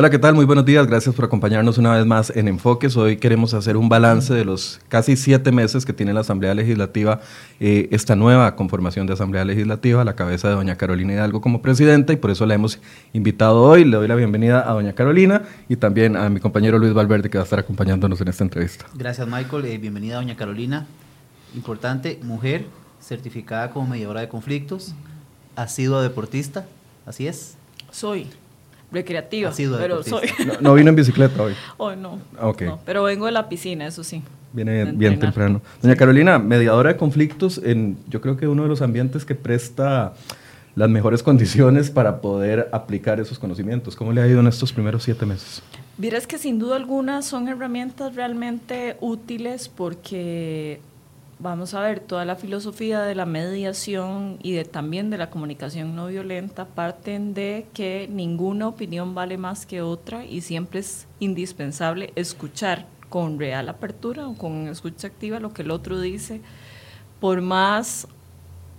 Hola, ¿qué tal? Muy buenos días. Gracias por acompañarnos una vez más en Enfoques. Hoy queremos hacer un balance de los casi siete meses que tiene la Asamblea Legislativa, eh, esta nueva conformación de Asamblea Legislativa, a la cabeza de doña Carolina Hidalgo como presidenta, y por eso la hemos invitado hoy. Le doy la bienvenida a doña Carolina y también a mi compañero Luis Valverde, que va a estar acompañándonos en esta entrevista. Gracias, Michael. Eh, bienvenida, doña Carolina. Importante, mujer, certificada como mediadora de conflictos, ha sido deportista, ¿así es? Soy recreativa, pero soy. No, vino en bicicleta hoy. Hoy no, ah, Pero vengo de la piscina, eso sí. Viene bien temprano. Doña Carolina, mediadora de conflictos en, yo creo que uno de los ambientes que presta las mejores condiciones para poder aplicar esos conocimientos. ¿Cómo le ha ido en estos primeros siete meses? Dirás que sin duda alguna son herramientas realmente útiles porque vamos a ver, toda la filosofía de la mediación y también de la comunicación no violenta parten de que ninguna opinión vale más que otra y siempre es indispensable escuchar con real apertura o con escucha activa lo que el otro dice, por más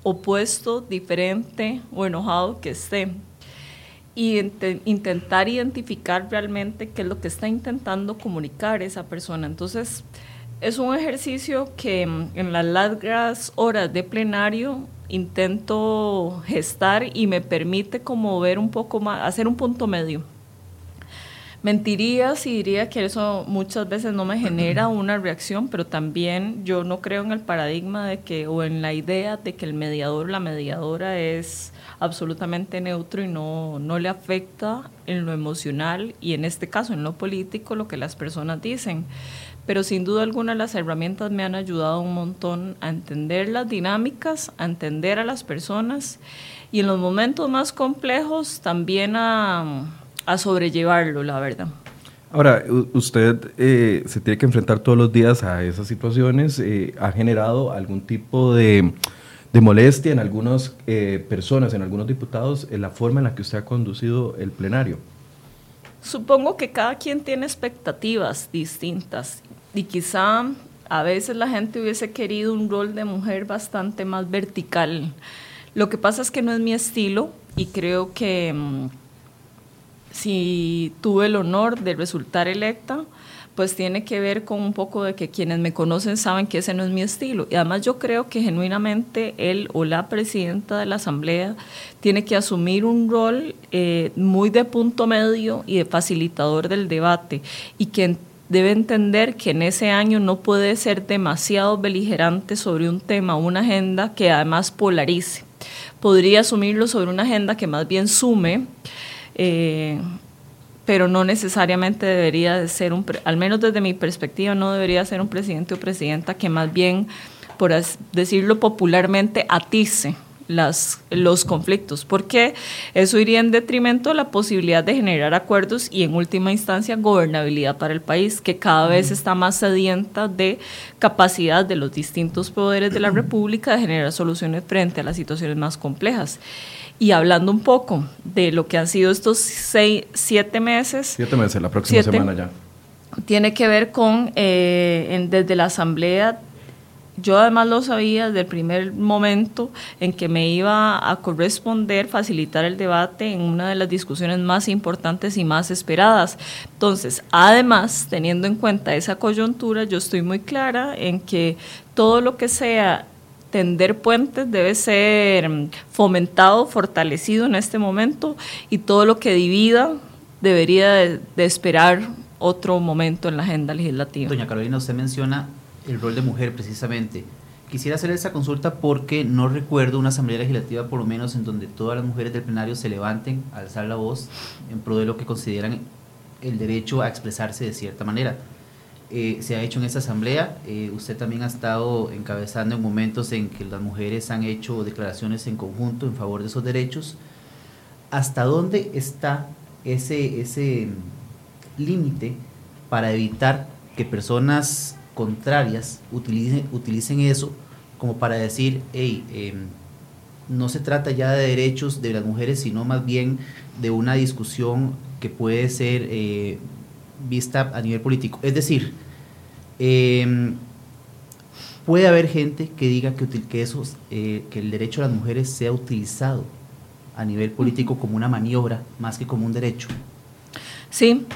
opuesto, diferente o enojado que esté. Y intentar identificar realmente qué es lo que está intentando comunicar esa persona. Entonces, es un ejercicio que mm, en las largas horas de plenario intento gestar y me permite como ver un poco más, hacer un punto medio. Mentiría si diría que eso muchas veces no me genera una reacción, pero también yo no creo en el paradigma de que, o en la idea de que el mediador, la mediadora es absolutamente neutro y no, no le afecta en lo emocional y en este caso en lo político lo que las personas dicen pero sin duda alguna las herramientas me han ayudado un montón a entender las dinámicas, a entender a las personas y en los momentos más complejos también a, sobrellevarlo, la verdad. Ahora, usted eh, se tiene que enfrentar todos los días a esas situaciones. Eh, ¿Ha generado algún tipo de, molestia en algunas eh, personas, en algunos diputados, en la forma en la que usted ha conducido el plenario? Supongo que cada quien tiene expectativas distintas y quizá a veces la gente hubiese querido un rol de mujer bastante más vertical. Lo que pasa es que no es mi estilo y creo que mm, si tuve el honor de resultar electa, pues tiene que ver con un poco de que quienes me conocen saben que ese no es mi estilo. Y además yo creo que genuinamente él o la presidenta de la Asamblea tiene que asumir un rol eh, muy de punto medio y de facilitador del debate y que debe entender que en ese año no puede ser demasiado beligerante sobre un tema, una agenda que además polarice. Podría asumirlo sobre una agenda que más bien sume, eh, pero no necesariamente debería de ser un, al menos desde mi perspectiva, no debería ser un presidente o presidenta que más bien, por decirlo popularmente, atice las, los conflictos, porque eso iría en detrimento de la posibilidad de generar acuerdos y en última instancia gobernabilidad para el país, que cada vez está más sedienta de capacidad de los distintos poderes de la República de generar soluciones frente a las situaciones más complejas. Y hablando un poco de lo que han sido estos seis, siete meses. Siete meses, la próxima semana ya. Tiene que ver con, eh, desde la Asamblea yo además lo sabía desde el primer momento en que me iba a corresponder facilitar el debate en una de las discusiones más importantes y más esperadas. Entonces, además, teniendo en cuenta esa coyuntura, yo estoy muy clara en que todo lo que sea tender puentes debe ser fomentado, fortalecido en este momento y todo lo que divida debería de, de esperar otro momento en la agenda legislativa. Doña Carolina, usted menciona el rol de mujer precisamente. Quisiera hacer esa consulta porque no recuerdo una asamblea legislativa, por lo menos, en donde todas las mujeres del plenario se levanten a alzar la voz en pro de lo que consideran el derecho a expresarse de cierta manera. Eh, se ha hecho en esta asamblea, eh, usted también ha estado encabezando en momentos en que las mujeres han hecho declaraciones en conjunto en favor de esos derechos. ¿Hasta dónde está ese, ese límite para evitar que personas contrarias utilicen, utilicen eso como para decir, hey, em, no se trata ya de derechos de las mujeres, sino más bien de una discusión que puede ser eh, vista a nivel político. Es decir, em, puede haber gente que diga que, que, eh, que el derecho a las mujeres sea utilizado a nivel político como una maniobra más que como un derecho. Sí,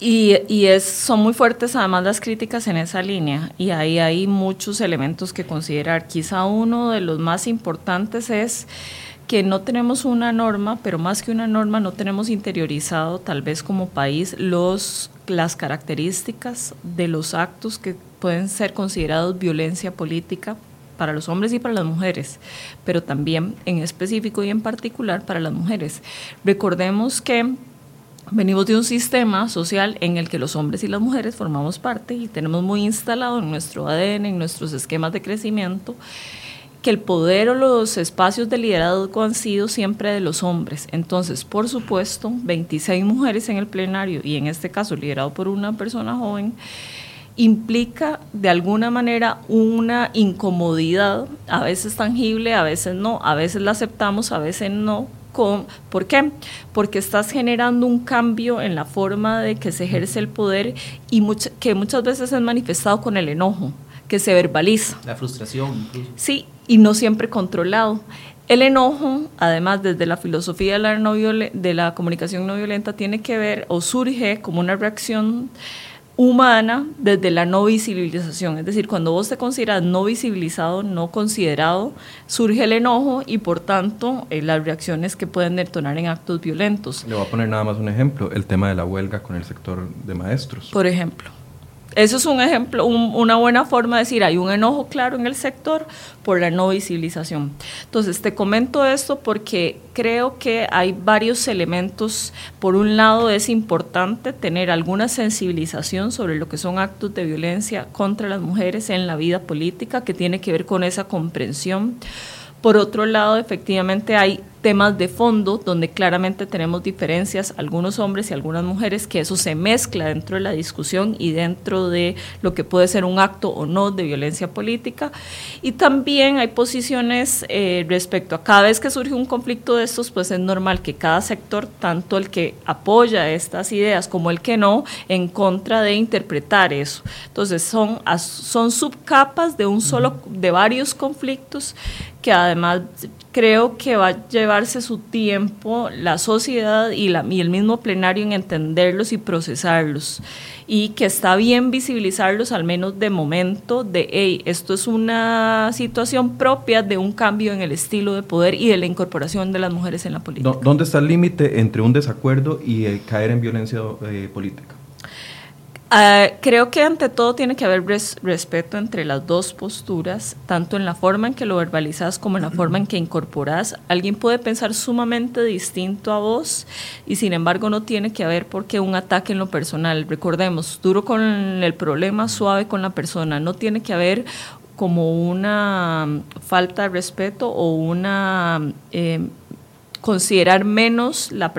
y, y es, son muy fuertes además las críticas en esa línea y ahí hay muchos elementos que considerar. Quizá uno de los más importantes es que no tenemos una norma, pero más que una norma no tenemos interiorizado tal vez como país los, las características de los actos que pueden ser considerados violencia política para los hombres y para las mujeres, pero también en específico y en particular para las mujeres. Recordemos que venimos de un sistema social en el que los hombres y las mujeres formamos parte y tenemos muy instalado en nuestro ADN, en nuestros esquemas de crecimiento, que el poder o los espacios de liderazgo han sido siempre de los hombres. Entonces, por supuesto, 26 mujeres en el plenario y en este caso liderado por una persona joven, implica de alguna manera una incomodidad, a veces tangible, a veces no, a veces la aceptamos, a veces no. Con, ¿Por qué? Porque estás generando un cambio en la forma de que se ejerce el poder y que muchas veces es manifestado con el enojo, que se verbaliza. La frustración. Incluso. Sí, y no siempre controlado. El enojo, además desde la filosofía de la, no de la comunicación no violenta, tiene que ver o surge como una reacción humana desde la no visibilización. Es decir, cuando vos te consideras no visibilizado, no considerado, surge el enojo y por tanto eh, las reacciones que pueden detonar en actos violentos. Le voy a poner nada más un ejemplo, el tema de la huelga con el sector de maestros. Por ejemplo. Eso es un ejemplo, una buena forma de decir, hay un enojo claro en el sector por la no visibilización. Entonces, te comento esto porque creo que hay varios elementos. Por un lado, es importante tener alguna sensibilización sobre lo que son actos de violencia contra las mujeres en la vida política, que tiene que ver con esa comprensión. Por otro lado, efectivamente hay temas de fondo donde claramente tenemos diferencias, algunos hombres y algunas mujeres, que eso se mezcla dentro de la discusión y dentro de lo que puede ser un acto o no de violencia política. Y también hay posiciones eh, respecto a cada vez que surge un conflicto de estos, pues es normal que cada sector, tanto el que apoya estas ideas como el que no, en contra de interpretar eso. Entonces son, son subcapas de un solo, de varios conflictos que además creo que va a llevarse su tiempo la sociedad y, la, y el mismo plenario en entenderlos y procesarlos y que está bien visibilizarlos al menos de momento de, hey, esto es una situación propia de un cambio en el estilo de poder y de la incorporación de las mujeres en la política. ¿Dónde está el límite entre un desacuerdo y eh, caer en violencia eh, política? Uh, creo que ante todo tiene que haber res respeto entre las dos posturas, tanto en la forma en que lo verbalizas como en la forma en que incorporas. Alguien puede pensar sumamente distinto a vos y sin embargo no tiene que haber porque un ataque en lo personal. Recordemos, duro con el problema, suave con la persona. No tiene que haber como una falta de respeto o una... Eh, considerar menos la,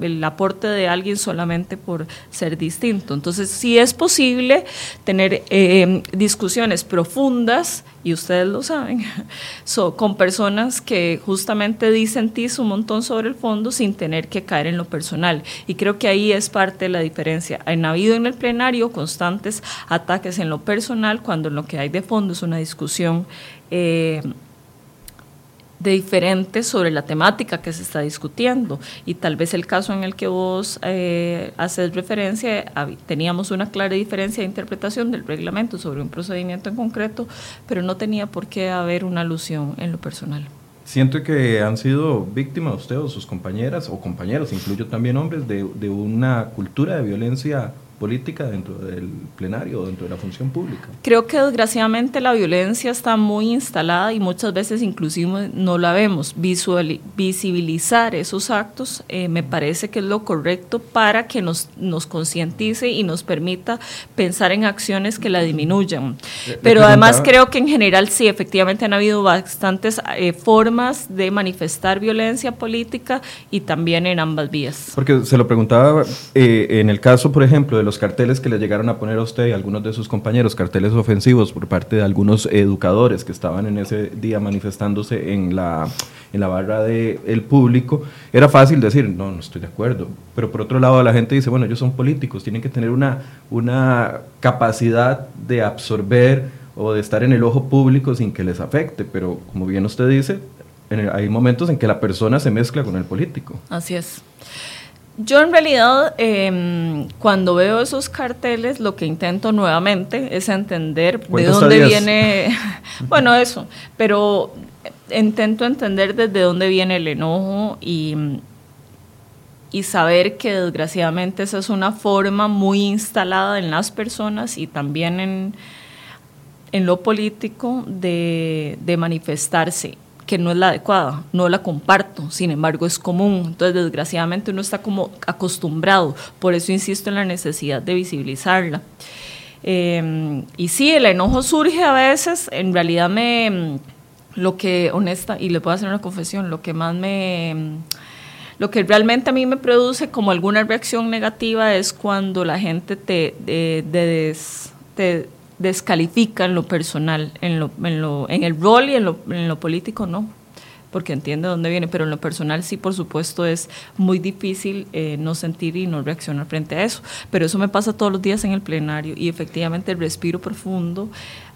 el aporte de alguien solamente por ser distinto. Entonces, sí es posible tener eh, discusiones profundas, y ustedes lo saben, con personas que justamente dicen un montón sobre el fondo sin tener que caer en lo personal. Y creo que ahí es parte de la diferencia. Han habido en el plenario constantes ataques en lo personal cuando lo que hay de fondo es una discusión. Eh, de diferentes sobre la temática que se está discutiendo. Y tal vez el caso en el que vos eh, haces referencia, teníamos una clara diferencia de interpretación del reglamento sobre un procedimiento en concreto, pero no tenía por qué haber una alusión en lo personal. Siento que han sido víctimas usted o sus compañeras o compañeros, incluyo también hombres, de, de una cultura de violencia política dentro del plenario o dentro de la función pública? Creo que desgraciadamente la violencia está muy instalada y muchas veces inclusive no la vemos. Visual, visibilizar esos actos eh, me parece que es lo correcto para que nos, nos concientice y nos permita pensar en acciones que la disminuyan. Pero además creo que en general sí, efectivamente han habido bastantes eh, formas de manifestar violencia política y también en ambas vías. Porque se lo preguntaba eh, en el caso, por ejemplo, de los carteles que le llegaron a poner a usted y a algunos de sus compañeros, carteles ofensivos por parte de algunos educadores que estaban en ese día manifestándose en la, en la barra del el público, era fácil decir, no, no estoy de acuerdo. Pero por otro lado, la gente dice, bueno, ellos son políticos, tienen que tener una, una capacidad de absorber o de estar en el ojo público sin que les afecte. Pero como bien usted dice, hay momentos en que la persona se mezcla con el político. Así es. Yo en realidad em, cuando veo esos carteles lo que intento nuevamente es entender de dónde viene, bueno eso, pero intento entender desde dónde viene el enojo y, y saber que desgraciadamente esa es una forma muy instalada en las personas y también en, en lo político de, de manifestarse que no es la adecuada, no la comparto, sin embargo es común, entonces desgraciadamente uno está como acostumbrado, por eso insisto en la necesidad de visibilizarla. Em, y sí, el enojo surge a veces, en realidad me, lo que, honesta, y le puedo hacer una confesión, lo que más me, lo que realmente a mí me produce como alguna reacción negativa es cuando la gente te, de, te descalifica en lo personal, en, lo, en, lo, en el rol y en lo, en lo político no porque entiende dónde viene, pero en lo personal sí, por supuesto, es muy difícil eh, no sentir y no reaccionar frente a eso. Pero eso me pasa todos los días en el plenario y efectivamente respiro profundo,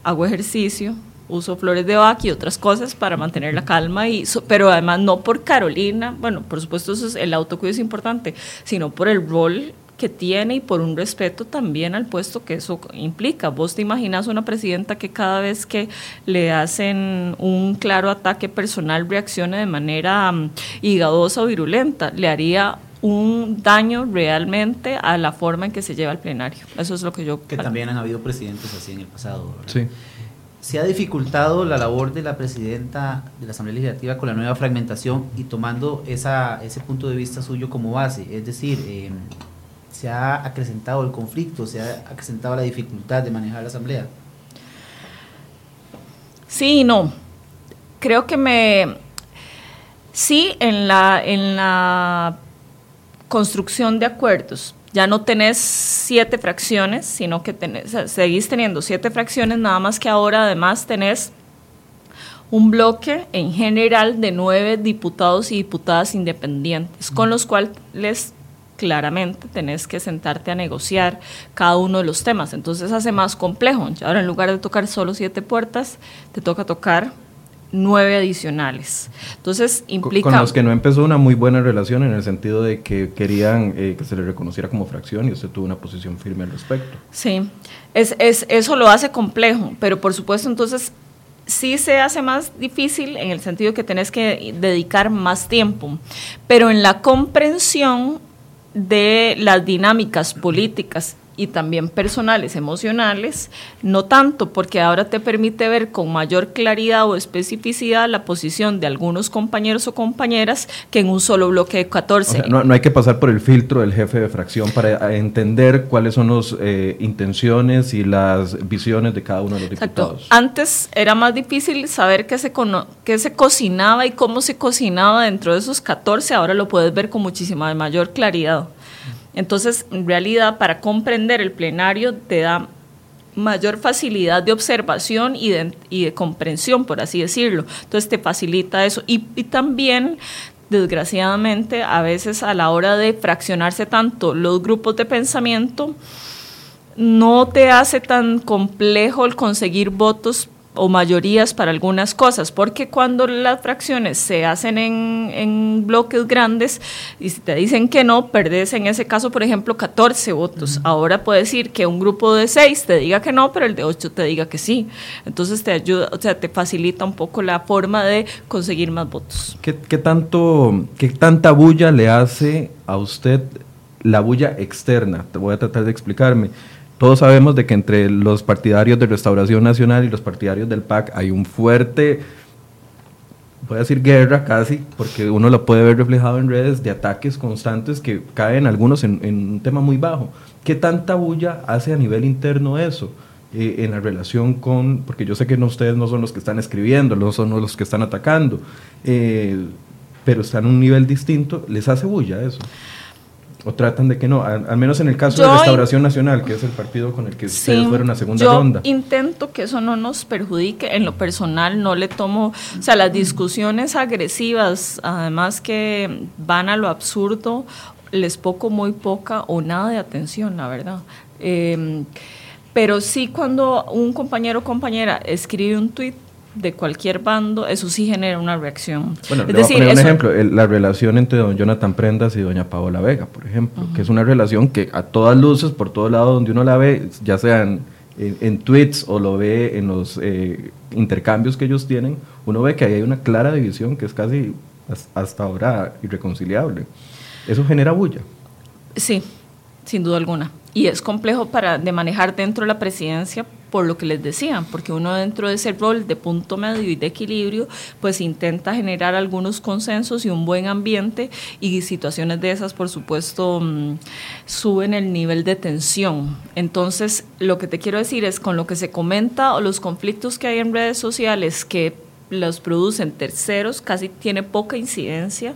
hago ejercicio, uso flores de Bach y otras cosas para mantener la calma, y, pero además no por Carolina, bueno, por supuesto eso es, el autocuido es importante, sino por el rol que tiene y por un respeto también al puesto que eso implica. Vos te imaginas una presidenta que cada vez que le hacen un claro ataque personal reaccione de manera um, higadosa o virulenta, le haría un daño realmente a la forma en que se lleva el plenario. Eso es lo que yo... Que también han habido presidentes así en el pasado. Sí. ¿Se ha dificultado la labor de la presidenta de la Asamblea Legislativa con la nueva fragmentación y tomando esa, ese punto de vista suyo como base? Es decir, eh, se ha acrecentado el conflicto, se ha acrecentado la dificultad de manejar la asamblea. Sí, no. Creo que me sí en la en la construcción de acuerdos ya no tenés siete fracciones, sino que tenés, seguís teniendo siete fracciones, nada más que ahora además tenés un bloque en general de nueve diputados y diputadas independientes, con los cuales claramente tenés que sentarte a negociar cada uno de los temas. Entonces hace más complejo. Ahora en lugar de tocar solo siete puertas, te toca tocar nueve adicionales. Entonces implica... Con los que no empezó una muy buena relación en el sentido de que querían eh, que se le reconociera como fracción y usted tuvo una posición firme al respecto. Sí, es, es, eso lo hace complejo, pero por supuesto entonces sí se hace más difícil en el sentido que tenés que dedicar más tiempo, pero en la comprensión de las dinámicas políticas y también personales, emocionales, no tanto porque ahora te permite ver con mayor claridad o especificidad la posición de algunos compañeros o compañeras que en un solo bloque de 14. no, no, hay que pasar por el filtro del jefe de fracción para entender cuáles son las eh, intenciones y las visiones de cada uno de los diputados. Antes era más difícil saber qué se, qué se cocinaba y cómo se cocinaba dentro de esos 14, ahora lo puedes ver con muchísima mayor claridad. Entonces, en realidad, para comprender el plenario te da mayor facilidad de observación y de, comprensión, por así decirlo. Entonces, te facilita eso. Y, también desgraciadamente, a veces a la hora de fraccionarse tanto los grupos de pensamiento, no te hace tan complejo el conseguir votos o mayorías para algunas cosas, porque cuando las fracciones se hacen en, bloques grandes y si te dicen que no, perdés en ese caso, por ejemplo, 14 votos. Ahora puede decir que un grupo de 6 te diga que no, pero el de 8 te diga que sí. Entonces te ayuda, o sea, te facilita un poco la forma de conseguir más votos. ¿Qué, qué tanto, qué tanta bulla le hace a usted la bulla externa? Te voy a tratar de explicarme todos sabemos de que entre los partidarios de Restauración Nacional y los partidarios del PAC hay un fuerte, voy a decir guerra casi, porque uno lo puede ver reflejado en redes de ataques constantes que caen algunos en, un tema muy bajo. ¿Qué tanta bulla hace a nivel interno eso? Eh, en la relación con, porque yo sé que no, ustedes no son los que están escribiendo, no son los que están atacando, eh, pero están a un nivel distinto, ¿les hace bulla eso? ¿O tratan de que no? Al, menos en el caso de Restauración Nacional, que es el partido con el que ustedes fueron a segunda yo ronda. Intento que eso no nos perjudique. En lo personal, no le tomo. O sea, las discusiones agresivas, además que van a lo absurdo, les poco, muy poca o nada de atención, la verdad. Em, pero sí, cuando un compañero o compañera escribe un tuit de cualquier bando, eso sí genera una reacción. Bueno, es decir, un ejemplo, la relación entre don Jonathan Prendas y doña Paola Vega, por ejemplo, que es una relación que a todas luces, por todo lado donde uno la ve, ya sean en, tweets o lo ve en los eh, intercambios que ellos tienen, uno ve que ahí hay una clara división que es casi hasta ahora irreconciliable. Eso genera bulla. Sí, sin duda alguna. Y es complejo para, de manejar dentro de la presidencia por lo que les decía, porque uno dentro de ese rol de punto medio y de equilibrio, pues intenta generar algunos consensos y un buen ambiente y situaciones de esas, por supuesto, mm, suben el nivel de tensión. Entonces, lo que te quiero decir es, con lo que se comenta o los conflictos que hay en redes sociales que los producen terceros, casi tiene poca incidencia,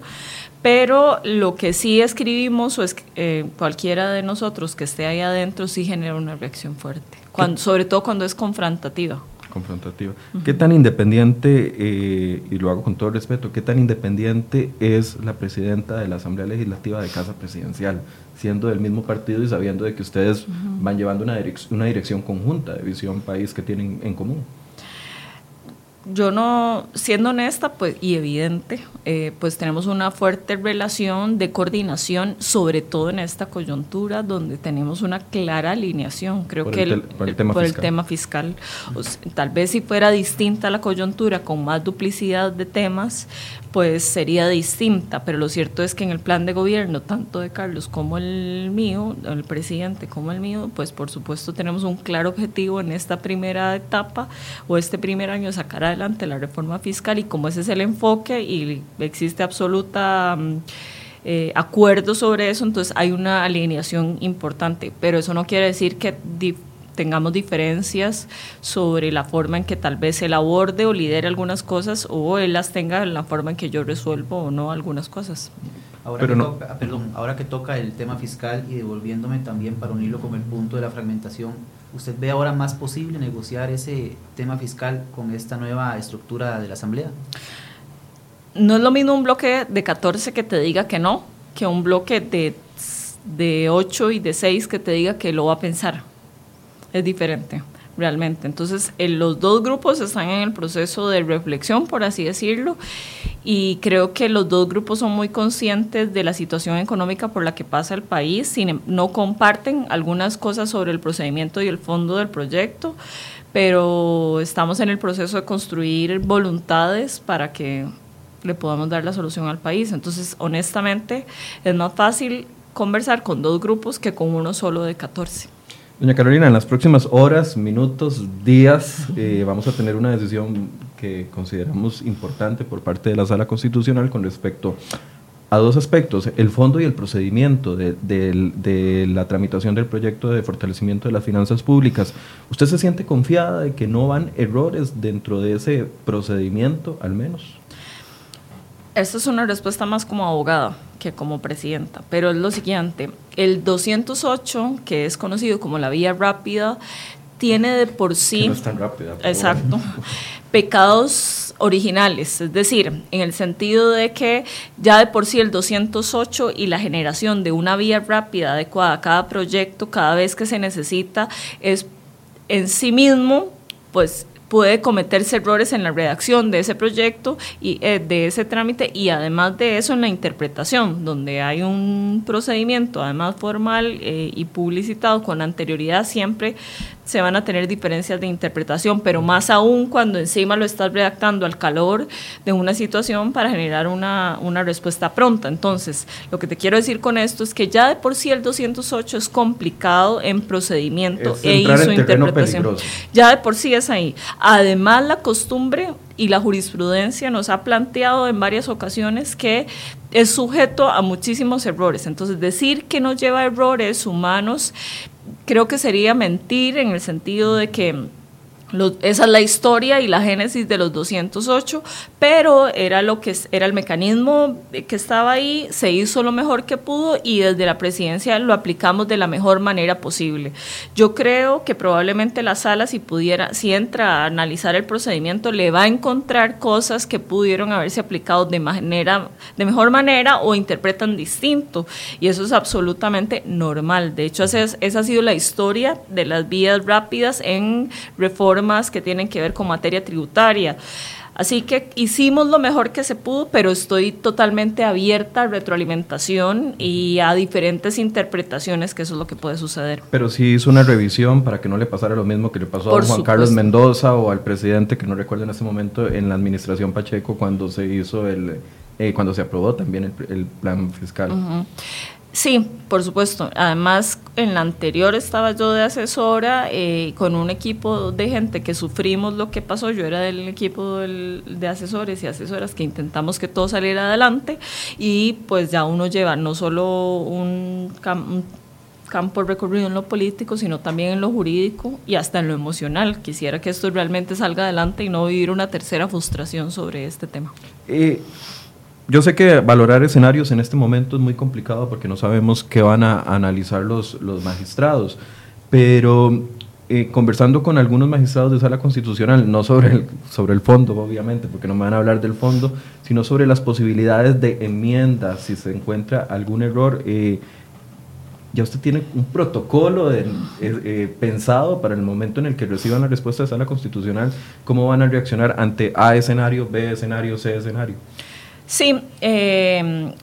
pero lo que sí escribimos o es, eh, cualquiera de nosotros que esté ahí adentro sí genera una reacción fuerte, cuando, sobre todo cuando es confrontativa. Confrontativa. ¿Qué tan independiente, eh, y lo hago con todo respeto, qué tan independiente es la presidenta de la Asamblea Legislativa de Casa Presidencial, siendo del mismo partido y sabiendo de que ustedes van llevando una, una dirección conjunta de visión país que tienen en común? Yo no, siendo honesta pues, y evidente, eh, pues tenemos una fuerte relación de coordinación, sobre todo en esta coyuntura donde tenemos una clara alineación. Creo que el, por, el, tema fiscal, tal vez si fuera distinta la coyuntura con más duplicidad de temas, pues sería distinta, pero lo cierto es que en el plan de gobierno, tanto de Carlos como el mío, el presidente como el mío, pues por supuesto tenemos un claro objetivo en esta primera etapa o este primer año sacar adelante la reforma fiscal y como ese es el enfoque y existe absoluta... Mm, eh, acuerdo sobre eso, entonces hay una alineación importante, pero eso no quiere decir que tengamos diferencias sobre la forma en que tal vez él aborde o lidere algunas cosas o él las tenga en la forma en que yo resuelvo o no algunas cosas. Ahora, que, toca, ah, perdón, ahora que toca el tema fiscal y devolviéndome también para unirlo con el punto de la fragmentación, ¿usted ve ahora más posible negociar ese tema fiscal con esta nueva estructura de la Asamblea? No es lo mismo un bloque de 14 que te diga que no, que un bloque de, de 8 y de 6 que te diga que lo va a pensar es diferente realmente. Entonces, los dos grupos están en el proceso de reflexión, por así decirlo, y creo que los dos grupos son muy conscientes de la situación económica por la que pasa el país, sin, em, no comparten algunas cosas sobre el procedimiento y el fondo del proyecto, pero estamos en el proceso de construir voluntades para que le podamos dar la solución al país. Entonces, honestamente, es más fácil conversar con dos grupos que con uno solo de 14. Doña Carolina, en las próximas horas, minutos, días, eh, vamos a tener una decisión que consideramos importante por parte de la Sala Constitucional con respecto a dos aspectos, el fondo y el procedimiento de, de, la tramitación del proyecto de fortalecimiento de las finanzas públicas. ¿Usted se siente confiada de que no van errores dentro de ese procedimiento, al menos? Esta es una respuesta más como abogada que como presidenta, pero es lo siguiente, el 208, que es conocido como la vía rápida, tiene de por sí... no es tan rápida. Exacto. Pecados originales, es decir, en el sentido de que ya de por sí el 208 y la generación de una vía rápida adecuada a cada proyecto cada vez que se necesita es en sí mismo pues puede cometerse errores en la redacción de ese proyecto y eh, de ese trámite y además de eso en la interpretación, donde hay un procedimiento además formal eh, y publicitado con anterioridad siempre se van a tener diferencias de interpretación, pero más aún cuando encima lo estás redactando al calor de una situación para generar una, una respuesta pronta. Entonces, lo que te quiero decir con esto es que ya de por sí el 208 es complicado en procedimiento e su interpretación. Ya de por sí es ahí. Además, la costumbre y la jurisprudencia nos ha planteado en varias ocasiones que es sujeto a muchísimos errores. Entonces, decir que no lleva errores humanos creo que sería mentir en el sentido de que esa es la historia y la génesis de los 208, pero era lo que era el mecanismo que estaba ahí, se hizo lo mejor que pudo y desde la presidencia lo aplicamos de la mejor manera posible. Yo creo que probablemente la sala si pudiera, si entra a analizar el procedimiento, le va a encontrar cosas que pudieron haberse aplicado de manera, de mejor manera o interpretan distinto y eso es absolutamente normal. De hecho, esa, esa ha sido la historia de las vías rápidas en reforma reformas que tienen que ver con materia tributaria. Así que hicimos lo mejor que se pudo, pero estoy totalmente abierta a retroalimentación y a diferentes interpretaciones, que eso es lo que puede suceder. Pero sí hizo una revisión para que no le pasara lo mismo que le pasó a Juan Carlos Mendoza o al presidente, que no recuerdo en ese momento, en la administración Pacheco, cuando se hizo el, eh, cuando se aprobó también el, plan fiscal. Sí, por supuesto. Además, en la anterior estaba yo de asesora eh, con un equipo de gente que sufrimos lo que pasó. Yo era del equipo de asesores y asesoras que intentamos que todo saliera adelante y pues ya uno lleva no solo un, un campo recorrido en lo político, sino también en lo jurídico y hasta en lo emocional. Quisiera que esto realmente salga adelante y no vivir una tercera frustración sobre este tema. Eh, yo sé que valorar escenarios en este momento es muy complicado porque no sabemos qué van a analizar los, los magistrados, pero eh, conversando con algunos magistrados de sala constitucional, no sobre el, sobre el fondo, obviamente, porque no me van a hablar del fondo, sino sobre las posibilidades de enmiendas, si se encuentra algún error. Eh, ya usted tiene un protocolo eh, pensado para el momento en el que reciban la respuesta de sala constitucional, cómo van a reaccionar ante A escenario, B escenario, C escenario. Sí, eh,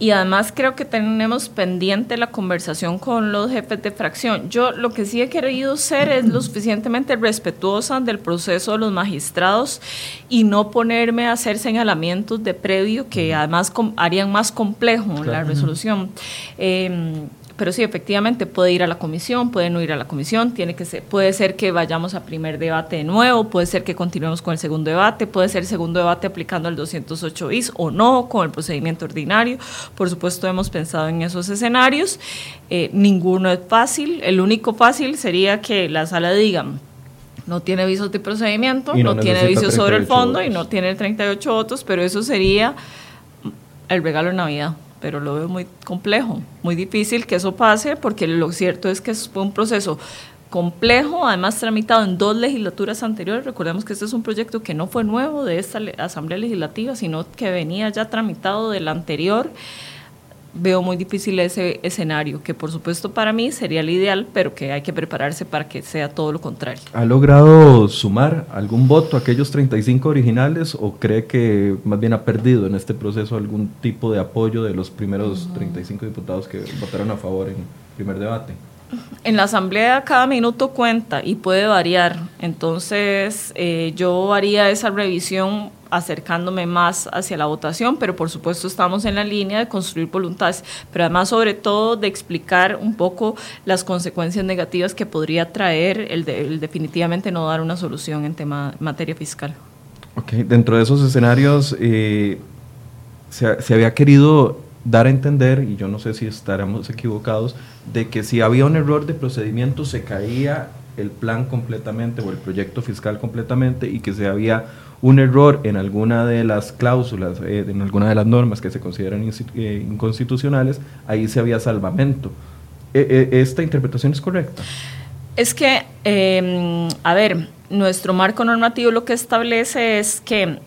y además creo que tenemos pendiente la conversación con los jefes de fracción. Yo lo que sí he querido ser es lo suficientemente respetuosa del proceso de los magistrados y no ponerme a hacer señalamientos de previo que además harían más complejo la resolución. Eh, pero sí, efectivamente, puede ir a la comisión, puede no ir a la comisión, tiene que ser, puede ser que vayamos a primer debate de nuevo, puede ser que continuemos con el segundo debate, puede ser el segundo debate aplicando el 208 bis o no, con el procedimiento ordinario. Por supuesto, hemos pensado en esos escenarios. Eh, ninguno es fácil. El único fácil sería que la sala diga, no tiene visos de procedimiento, no, no tiene visos sobre el fondo y no tiene 38 votos, pero eso sería el regalo de Navidad pero lo veo muy complejo, muy difícil que eso pase, porque lo cierto es que fue un proceso complejo, además tramitado en dos legislaturas anteriores. Recordemos que este es un proyecto que no fue nuevo de esta Asamblea Legislativa, sino que venía ya tramitado del anterior veo muy difícil ese escenario, que por supuesto para mí sería el ideal, pero que hay que prepararse para que sea todo lo contrario. ¿Ha logrado sumar algún voto a aquellos 35 originales o cree que más bien ha perdido en este proceso algún tipo de apoyo de los primeros 35 diputados que votaron a favor en primer debate? En la asamblea cada minuto cuenta y puede variar, entonces eh, yo haría esa revisión acercándome más hacia la votación, pero por supuesto estamos en la línea de construir voluntades, pero además sobre todo de explicar un poco las consecuencias negativas que podría traer el, definitivamente no dar una solución en tema materia fiscal. Ok, dentro de esos escenarios eh, se, se había querido dar a entender, y yo no sé si estaremos equivocados, de que si había un error de procedimiento se caía el plan completamente o el proyecto fiscal completamente y que si había un error en alguna de las cláusulas, eh, en alguna de las normas que se consideran eh, inconstitucionales, ahí se había salvamento. E, e, ¿Esta interpretación es correcta? Es que, em, a ver, nuestro marco normativo lo que establece es que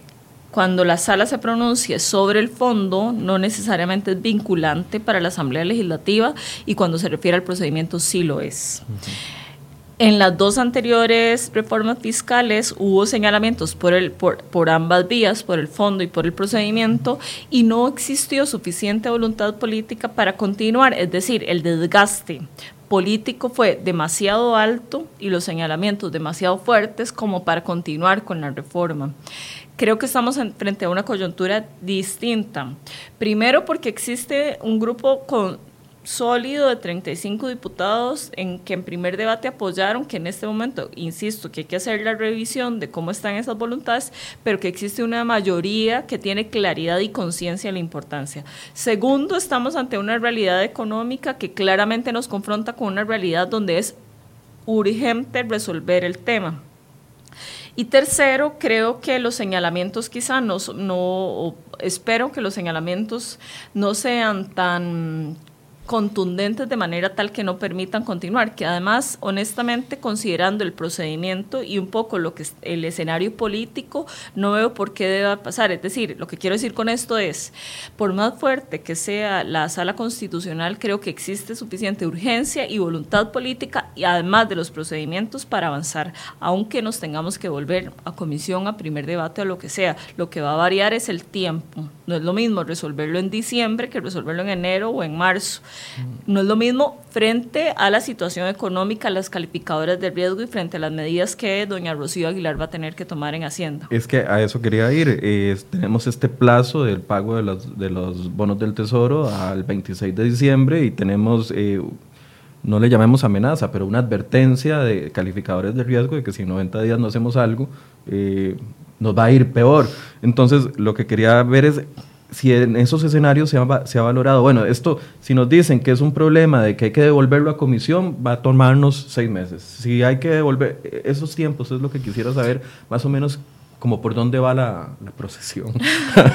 cuando la sala se pronuncie sobre el fondo, no necesariamente es vinculante para la Asamblea Legislativa y cuando se refiere al procedimiento sí lo es. En las dos anteriores reformas fiscales hubo señalamientos por, el, por, por, ambas vías, por el fondo y por el procedimiento, y no existió suficiente voluntad política para continuar, es decir, el desgaste político fue demasiado alto y los señalamientos demasiado fuertes como para continuar con la reforma. Creo que estamos frente a una coyuntura distinta. Primero porque existe un grupo con sólido de 35 diputados en que en primer debate apoyaron que en este momento, insisto, que hay que hacer la revisión de cómo están esas voluntades, pero que existe una mayoría que tiene claridad y conciencia de la importancia. Segundo, estamos ante una realidad económica que claramente nos confronta con una realidad donde es urgente resolver el tema. Y tercero, creo que los señalamientos quizá no, no espero que los señalamientos no sean tan contundentes de manera tal que no permitan continuar, que además, honestamente, considerando el procedimiento y un poco lo que es el escenario político, no veo por qué deba pasar. Es decir, lo que quiero decir con esto es, por más fuerte que sea la sala constitucional, creo que existe suficiente urgencia y voluntad política y además de los procedimientos para avanzar, aunque nos tengamos que volver a comisión, a primer debate o lo que sea. Lo que va a variar es el tiempo. No es lo mismo resolverlo en diciembre que resolverlo en enero o en marzo. No es lo mismo frente a la situación económica, las calificadoras de riesgo y frente a las medidas que doña Rocío Aguilar va a tener que tomar en Hacienda. Es que a eso quería ir. tenemos este plazo del pago de los, de los bonos del Tesoro al 26 de diciembre y tenemos... Eh, no le llamemos amenaza, pero una advertencia de calificadores de riesgo de que si en 90 días no hacemos algo, eh, nos va a ir peor. Entonces, lo que quería ver es si en esos escenarios se ha, se ha, valorado, bueno, esto, si nos dicen que es un problema de que hay que devolverlo a comisión, va a tomarnos seis meses. Si hay que devolver esos tiempos, es lo que quisiera saber más o menos como por dónde va la, la procesión.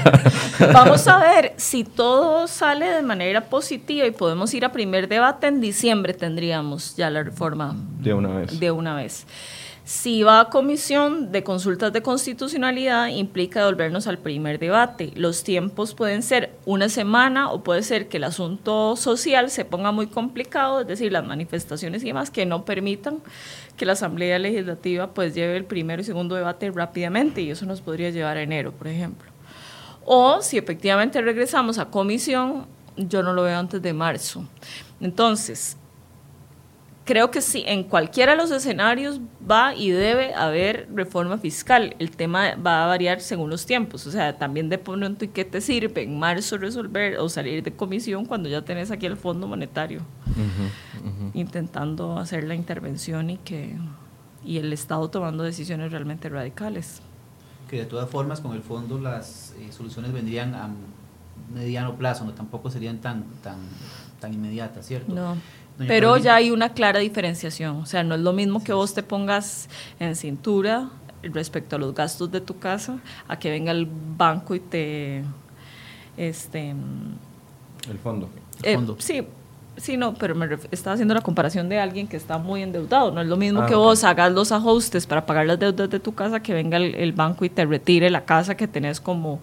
Vamos a ver si todo sale de manera positiva y podemos ir a primer debate en diciembre, tendríamos ya la reforma. De una vez. De una vez. Si va a comisión de consultas de constitucionalidad, implica devolvernos al primer debate. Los tiempos pueden ser una semana o puede ser que el asunto social se ponga muy complicado, es decir, las manifestaciones y demás que no permitan que la Asamblea Legislativa pues lleve el primero y segundo debate rápidamente y eso nos podría llevar a enero, por ejemplo. O si efectivamente regresamos a comisión, yo no lo veo antes de marzo. Entonces, creo que sí, en cualquiera de los escenarios va y debe haber reforma fiscal. El tema va a variar según los tiempos. O sea, también de pronto, ¿y qué te sirve en marzo resolver o salir de comisión cuando ya tenés aquí el Fondo Monetario? Intentando hacer la intervención y que y el Estado tomando decisiones realmente radicales. Que de todas formas, con el fondo las eh, soluciones vendrían a mediano plazo, no tampoco serían tan, tan, tan inmediatas, ¿cierto? No. Pero ya hay una clara diferenciación. O sea, no es lo mismo que vos te pongas en cintura respecto a los gastos de tu casa, a que venga el banco y te... Este, el fondo. Eh, sí, sí, no, pero me estaba haciendo la comparación de alguien que está muy endeudado. No es lo mismo ah, que vos hagas los ajustes para pagar las deudas de tu casa, que venga el banco y te retire la casa que tenés como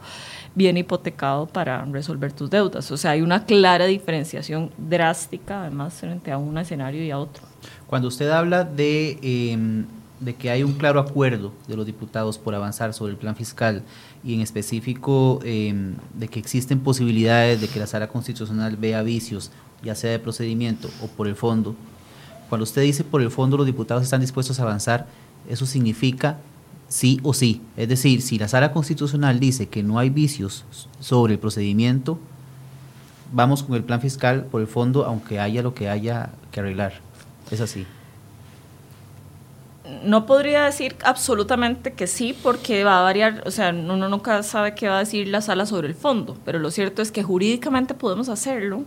bien hipotecado para resolver tus deudas. O sea, hay una clara diferenciación drástica, además, frente a un escenario y a otro. Cuando usted habla de, em, de que hay un claro acuerdo de los diputados por avanzar sobre el plan fiscal y en específico em, de que existen posibilidades de que la sala constitucional vea vicios, ya sea de procedimiento o por el fondo, cuando usted dice por el fondo los diputados están dispuestos a avanzar, eso significa sí o sí. Es decir, si la sala constitucional dice que no hay vicios sobre el procedimiento, vamos con el plan fiscal por el fondo, aunque haya lo que haya que arreglar. Es así. No podría decir absolutamente que sí, porque va a variar, o sea, uno nunca sabe qué va a decir la sala sobre el fondo, pero lo cierto es que jurídicamente podemos hacerlo.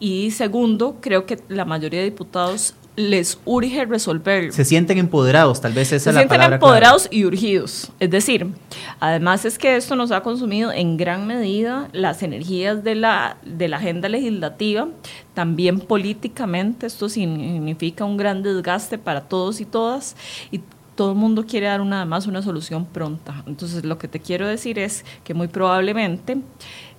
Y segundo, creo que la mayoría de diputados les urge resolverlo. Se sienten empoderados, tal vez esa Se es la palabra. Se sienten empoderados y urgidos. Es decir, además es que esto nos ha consumido en gran medida las energías de la, de la agenda legislativa, también políticamente, esto significa un gran desgaste para todos y todas, y todo el mundo quiere dar una, además una solución pronta. Entonces, lo que te quiero decir es que muy probablemente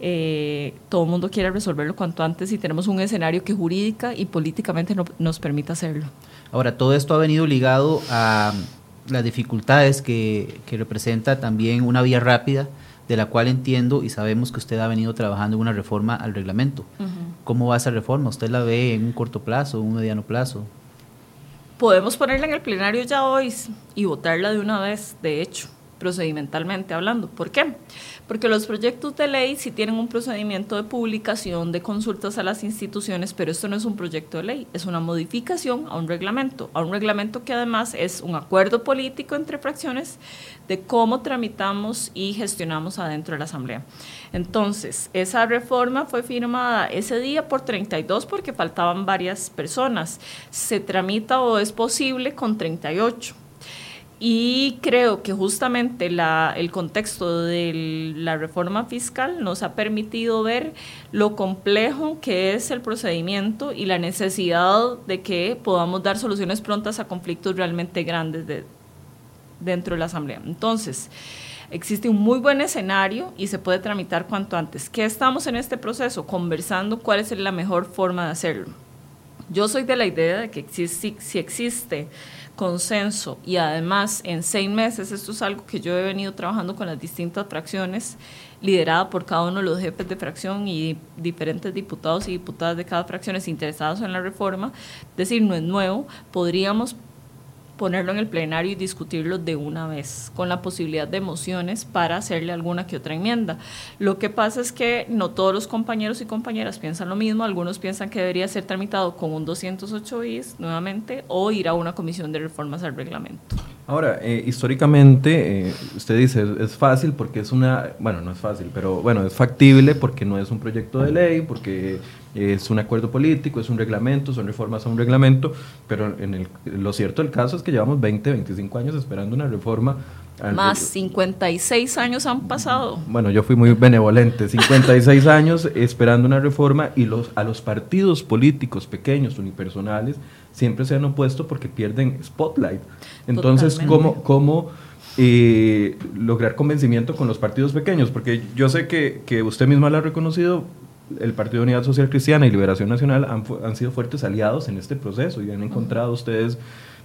eh, todo el mundo quiere resolverlo cuanto antes y tenemos un escenario que jurídica y políticamente no, nos permita hacerlo. Ahora, todo esto ha venido ligado a las dificultades que, que representa también una vía rápida, de la cual entiendo y sabemos que usted ha venido trabajando en una reforma al reglamento. ¿Cómo va esa reforma? ¿Usted la ve en un corto plazo, un mediano plazo? Podemos ponerla en el plenario ya hoy y votarla de una vez, de hecho, procedimentalmente hablando. ¿Por qué? Porque los proyectos de ley sí tienen un procedimiento de publicación, de consultas a las instituciones, pero esto no es un proyecto de ley, es una modificación a un reglamento, a un reglamento que además es un acuerdo político entre fracciones de cómo tramitamos y gestionamos adentro de la Asamblea. Entonces, esa reforma fue firmada ese día por 32 porque faltaban varias personas. Se tramita o es posible con 38 Y creo que justamente la, el contexto de la reforma fiscal nos ha permitido ver lo complejo que es el procedimiento y la necesidad de que podamos dar soluciones prontas a conflictos realmente grandes de, dentro de la Asamblea. Entonces, existe un muy buen escenario y se puede tramitar cuanto antes. ¿Qué estamos en este proceso? Conversando cuál es la mejor forma de hacerlo. Yo soy de la idea de que si, si existe consenso y además en seis meses, esto es algo que yo he venido trabajando con las distintas fracciones, liderada por cada uno de los jefes de fracción y diferentes diputados y diputadas de cada fracción interesados en la reforma, decir, no es nuevo, podríamos ponerlo en el plenario y discutirlo de una vez, con la posibilidad de mociones para hacerle alguna que otra enmienda. Lo que pasa es que no todos los compañeros y compañeras piensan lo mismo, algunos piensan que debería ser tramitado con un 208 bis nuevamente o ir a una comisión de reformas al reglamento. Ahora, eh, históricamente, eh, usted dice, es, fácil porque es una, bueno, no es fácil, pero bueno, es factible porque no es un proyecto de ley, porque es un acuerdo político, es un reglamento, son reformas a un reglamento, pero en el, lo cierto del caso es que llevamos 20, 25 años esperando una reforma. Más 56 años han pasado. Bueno, yo fui muy benevolente, 56 años esperando una reforma y los, a los partidos políticos pequeños, unipersonales, siempre se han opuesto porque pierden spotlight. Entonces, ¿cómo, cómo eh, lograr convencimiento con los partidos pequeños? Porque yo sé que, que usted misma lo ha reconocido, el Partido de Unidad Social Cristiana y Liberación Nacional han, han, sido fuertes aliados en este proceso y han encontrado ustedes,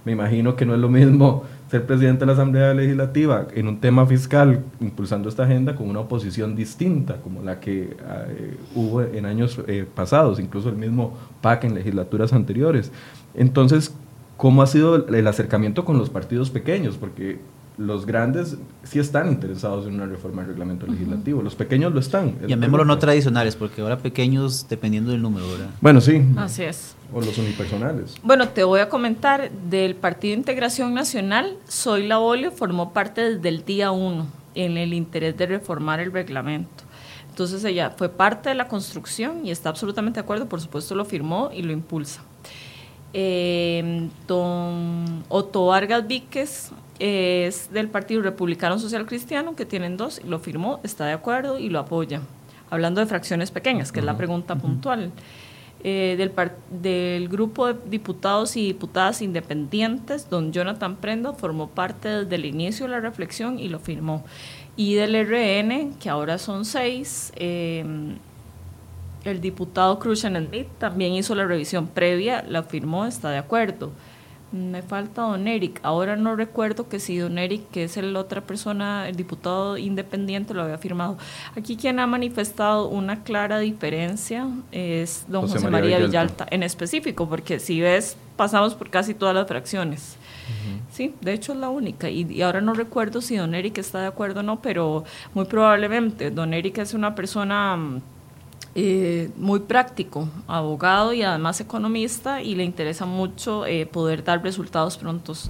me imagino que no es lo mismo ser presidente de la Asamblea Legislativa en un tema fiscal, impulsando esta agenda con una oposición distinta, como la que eh, hubo en años eh, pasados, incluso el mismo PAC en legislaturas anteriores. Entonces, ¿cómo ha sido el acercamiento con los partidos pequeños? Porque los grandes sí están interesados en una reforma del reglamento legislativo, los pequeños lo están. Llamémoslo no tradicionales, porque ahora pequeños dependiendo del número, ¿verdad? Bueno, sí. Así es. O los unipersonales. Bueno, te voy a comentar, del Partido Integración Nacional, Soy La Bolio formó parte desde el día uno en el interés de reformar el reglamento. Entonces ella fue parte de la construcción y está absolutamente de acuerdo, por supuesto lo firmó y lo impulsa. Eh, don Otto Vargas Víquez es del Partido Republicano Social Cristiano, que tienen dos, lo firmó, está de acuerdo y lo apoya. Hablando de fracciones pequeñas, que es la pregunta puntual. Eh, del, del grupo de diputados y diputadas independientes, don Jonathan Prenda formó parte desde el inicio de la reflexión y lo firmó. Y del RN, que ahora son seis, eh, el diputado Cruzan Smith también hizo la revisión previa, la firmó, está de acuerdo. Me falta don Eric. Ahora no recuerdo que si don Eric, que es la otra persona, el diputado independiente, lo había firmado. Aquí quien ha manifestado una clara diferencia es don José, María, Villalta. en específico, porque si ves, pasamos por casi todas las fracciones. Sí, de hecho es la única. Y, y, ahora no recuerdo si don Eric está de acuerdo o no, pero muy probablemente. Don Eric es una persona mm, eh, muy práctico, abogado y además economista y le interesa mucho eh, poder dar resultados prontos.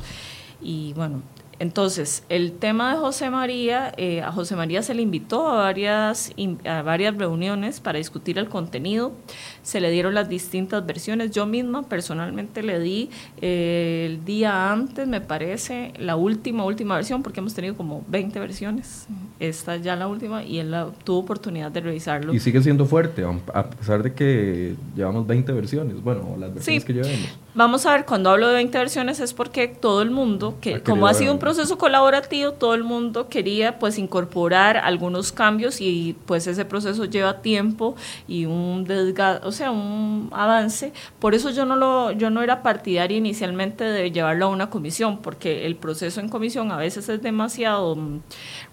Y bueno, entonces, el tema de José María, eh, a José María se le invitó a varias, a varias reuniones para discutir el contenido, se le dieron las distintas versiones, yo misma personalmente le di eh, el día antes, me parece, la última, última versión, porque hemos tenido como 20 versiones, esta ya la última, y él tuvo oportunidad de revisarlo. Y sigue siendo fuerte, a pesar de que llevamos 20 versiones, bueno, las versiones que llevamos. Vamos a ver, cuando hablo de 20 versiones es porque todo el mundo, que como ha sido un proceso colaborativo, todo el mundo quería pues incorporar algunos cambios y pues ese proceso lleva tiempo y un desgaste, o sea, un avance. Por eso yo no lo yo no era partidaria inicialmente de llevarlo a una comisión, porque el proceso en comisión a veces es demasiado mm,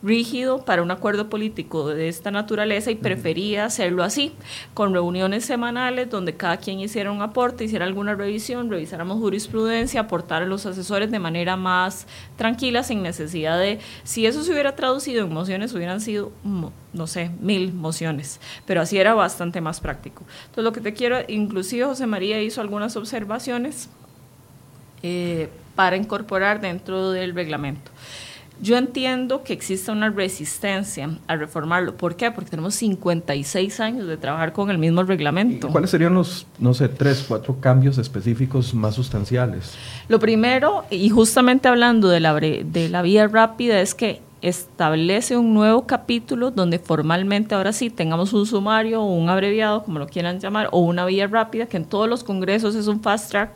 rígido para un acuerdo político de esta naturaleza y prefería hacerlo así, con reuniones semanales donde cada quien hiciera un aporte, hiciera alguna revisión, revisáramos jurisprudencia, aportar a los asesores de manera más tranquila, sin necesidad de, si eso se hubiera traducido en mociones, hubieran sido, no sé, mil mociones, pero así era bastante más práctico. Entonces, lo que te quiero, inclusive José María hizo algunas observaciones eh, para incorporar dentro del reglamento. Yo entiendo que existe una resistencia a reformarlo. ¿Por qué? Porque tenemos 56 años de trabajar con el mismo reglamento. ¿Cuáles serían los, no sé, tres, cuatro cambios específicos más sustanciales? Lo primero, y justamente hablando de la, de la vía rápida, es que establece un nuevo capítulo donde formalmente ahora sí tengamos un sumario o un abreviado, como lo quieran llamar, o una vía rápida, que en todos los congresos es un fast track,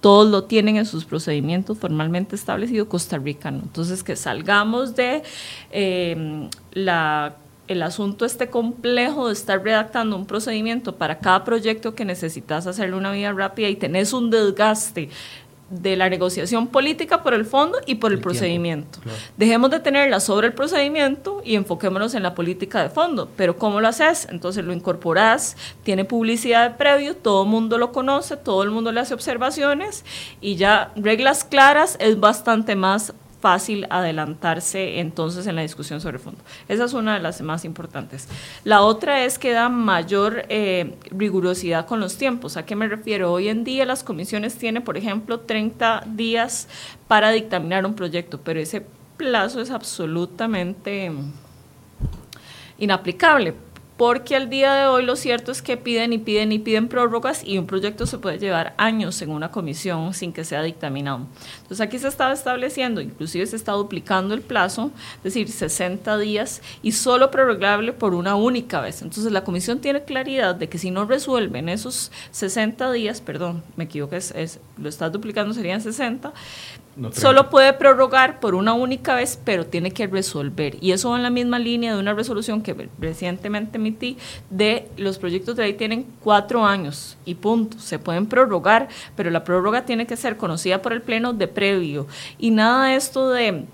todos lo tienen en sus procedimientos formalmente establecidos, Costa Rica Entonces, que salgamos de eh, la el asunto este complejo de estar redactando un procedimiento para cada proyecto que necesitas hacerle una vía rápida y tenés un desgaste de la negociación política por el fondo y por el, procedimiento. Dejemos de tenerla sobre el procedimiento y enfoquémonos en la política de fondo. Pero ¿cómo lo haces? Entonces lo incorporás, tiene publicidad de previo, todo el mundo lo conoce, todo el mundo le hace observaciones y ya reglas claras es bastante más fácil adelantarse entonces en la discusión sobre el fondo. Esa es una de las más importantes. La otra es que da mayor eh, rigurosidad con los tiempos. ¿A qué me refiero? Hoy en día las comisiones tienen, por ejemplo, 30 días para dictaminar un proyecto, pero ese plazo es absolutamente inaplicable porque al día de hoy lo cierto es que piden y piden y piden prórrogas y un proyecto se puede llevar años en una comisión sin que sea dictaminado. Entonces aquí se estaba estableciendo, inclusive se está duplicando el plazo, es decir, 60 días y solo prorrogable por una única vez. Entonces la comisión tiene claridad de que si no resuelven esos 60 días, perdón, me equivoqué, es, lo estás duplicando, serían 60, Solo puede prorrogar por una única vez, pero tiene que resolver. Y eso va en la misma línea de una resolución que recientemente emití de los proyectos de ley tienen cuatro años y punto. Se pueden prorrogar, pero la prórroga tiene que ser conocida por el Pleno de previo. Y nada de esto de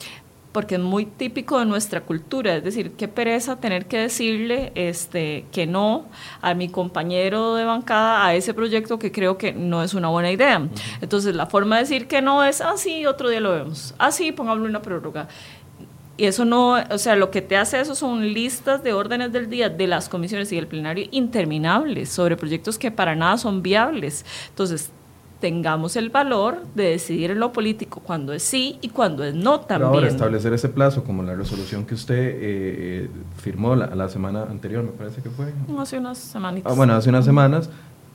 porque es muy típico de nuestra cultura, es decir, qué pereza tener que decirle este, que no a mi compañero de bancada a ese proyecto que creo que no es una buena idea. Entonces, la forma de decir que no es, así, ah, otro día lo vemos, así, ah, pongámosle una prórroga. Y eso no, o sea, lo que te hace eso son listas de órdenes del día de las comisiones y del plenario interminables sobre proyectos que para nada son viables. Entonces, tengamos el valor de decidir en lo político cuando es sí y cuando es no también. ahora, establecer ese plazo, como la resolución que usted eh, eh, firmó la, semana anterior, me parece que fue. Hace unas semanitas. Ah, bueno, hace unas semanas,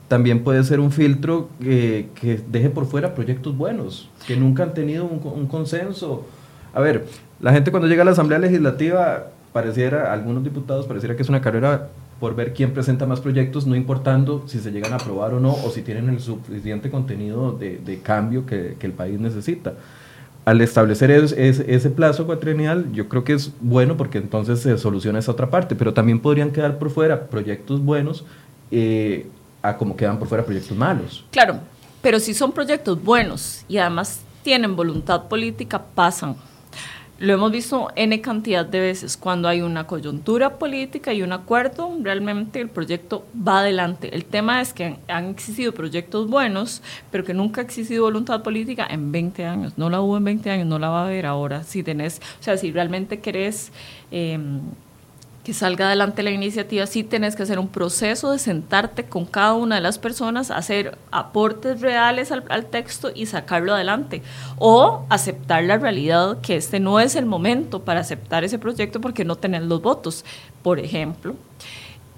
también puede ser un filtro que, que deje por fuera proyectos buenos, que nunca han tenido un, un consenso. A ver, la gente cuando llega a la Asamblea Legislativa, pareciera, algunos diputados, pareciera que es una carrera por ver quién presenta más proyectos, no importando si se llegan a aprobar o no, o si tienen el suficiente contenido de, de cambio que, que, el país necesita. Al establecer ese plazo cuatrienal, yo creo que es bueno porque entonces se soluciona esa otra parte, pero también podrían quedar por fuera proyectos buenos eh, a como quedan por fuera proyectos malos. Claro, pero si son proyectos buenos y además tienen voluntad política, pasan lo hemos visto N cantidad de veces. Cuando hay una coyuntura política y un acuerdo, realmente el proyecto va adelante. El tema es que han existido proyectos buenos, pero que nunca ha existido voluntad política en 20 años. No la hubo en 20 años, no la va a haber ahora. Si tenés, o sea, si realmente querés eh, que salga adelante la iniciativa, sí tenés que hacer un proceso de sentarte con cada una de las personas, hacer aportes reales al, texto y sacarlo adelante. O aceptar la realidad que este no es el momento para aceptar ese proyecto porque no tenés los votos. Por ejemplo,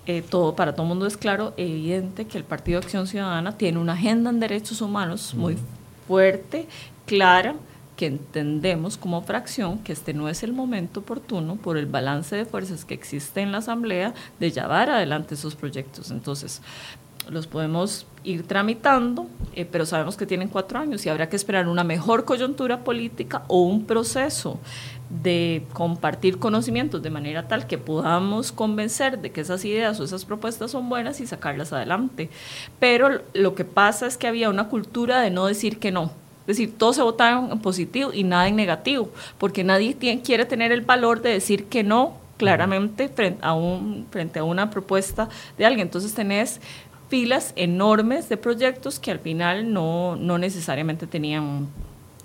eh, todo, para todo el mundo es claro, evidente que el Partido de Acción Ciudadana tiene una agenda en derechos humanos muy fuerte, clara, que entendemos como fracción que este no es el momento oportuno por el balance de fuerzas que existe en la Asamblea de llevar adelante esos proyectos. Entonces, los podemos ir tramitando, eh, pero sabemos que tienen cuatro años y habrá que esperar una mejor coyuntura política o un proceso de compartir conocimientos de manera tal que podamos convencer de que esas ideas o esas propuestas son buenas y sacarlas adelante. Pero lo que pasa es que había una cultura de no decir que no es decir, todos se votaron en positivo y nada en negativo, porque nadie quiere tener el valor de decir que no claramente frente a, un, frente a una propuesta de alguien. Entonces tenés filas enormes de proyectos que al final no, no necesariamente tenían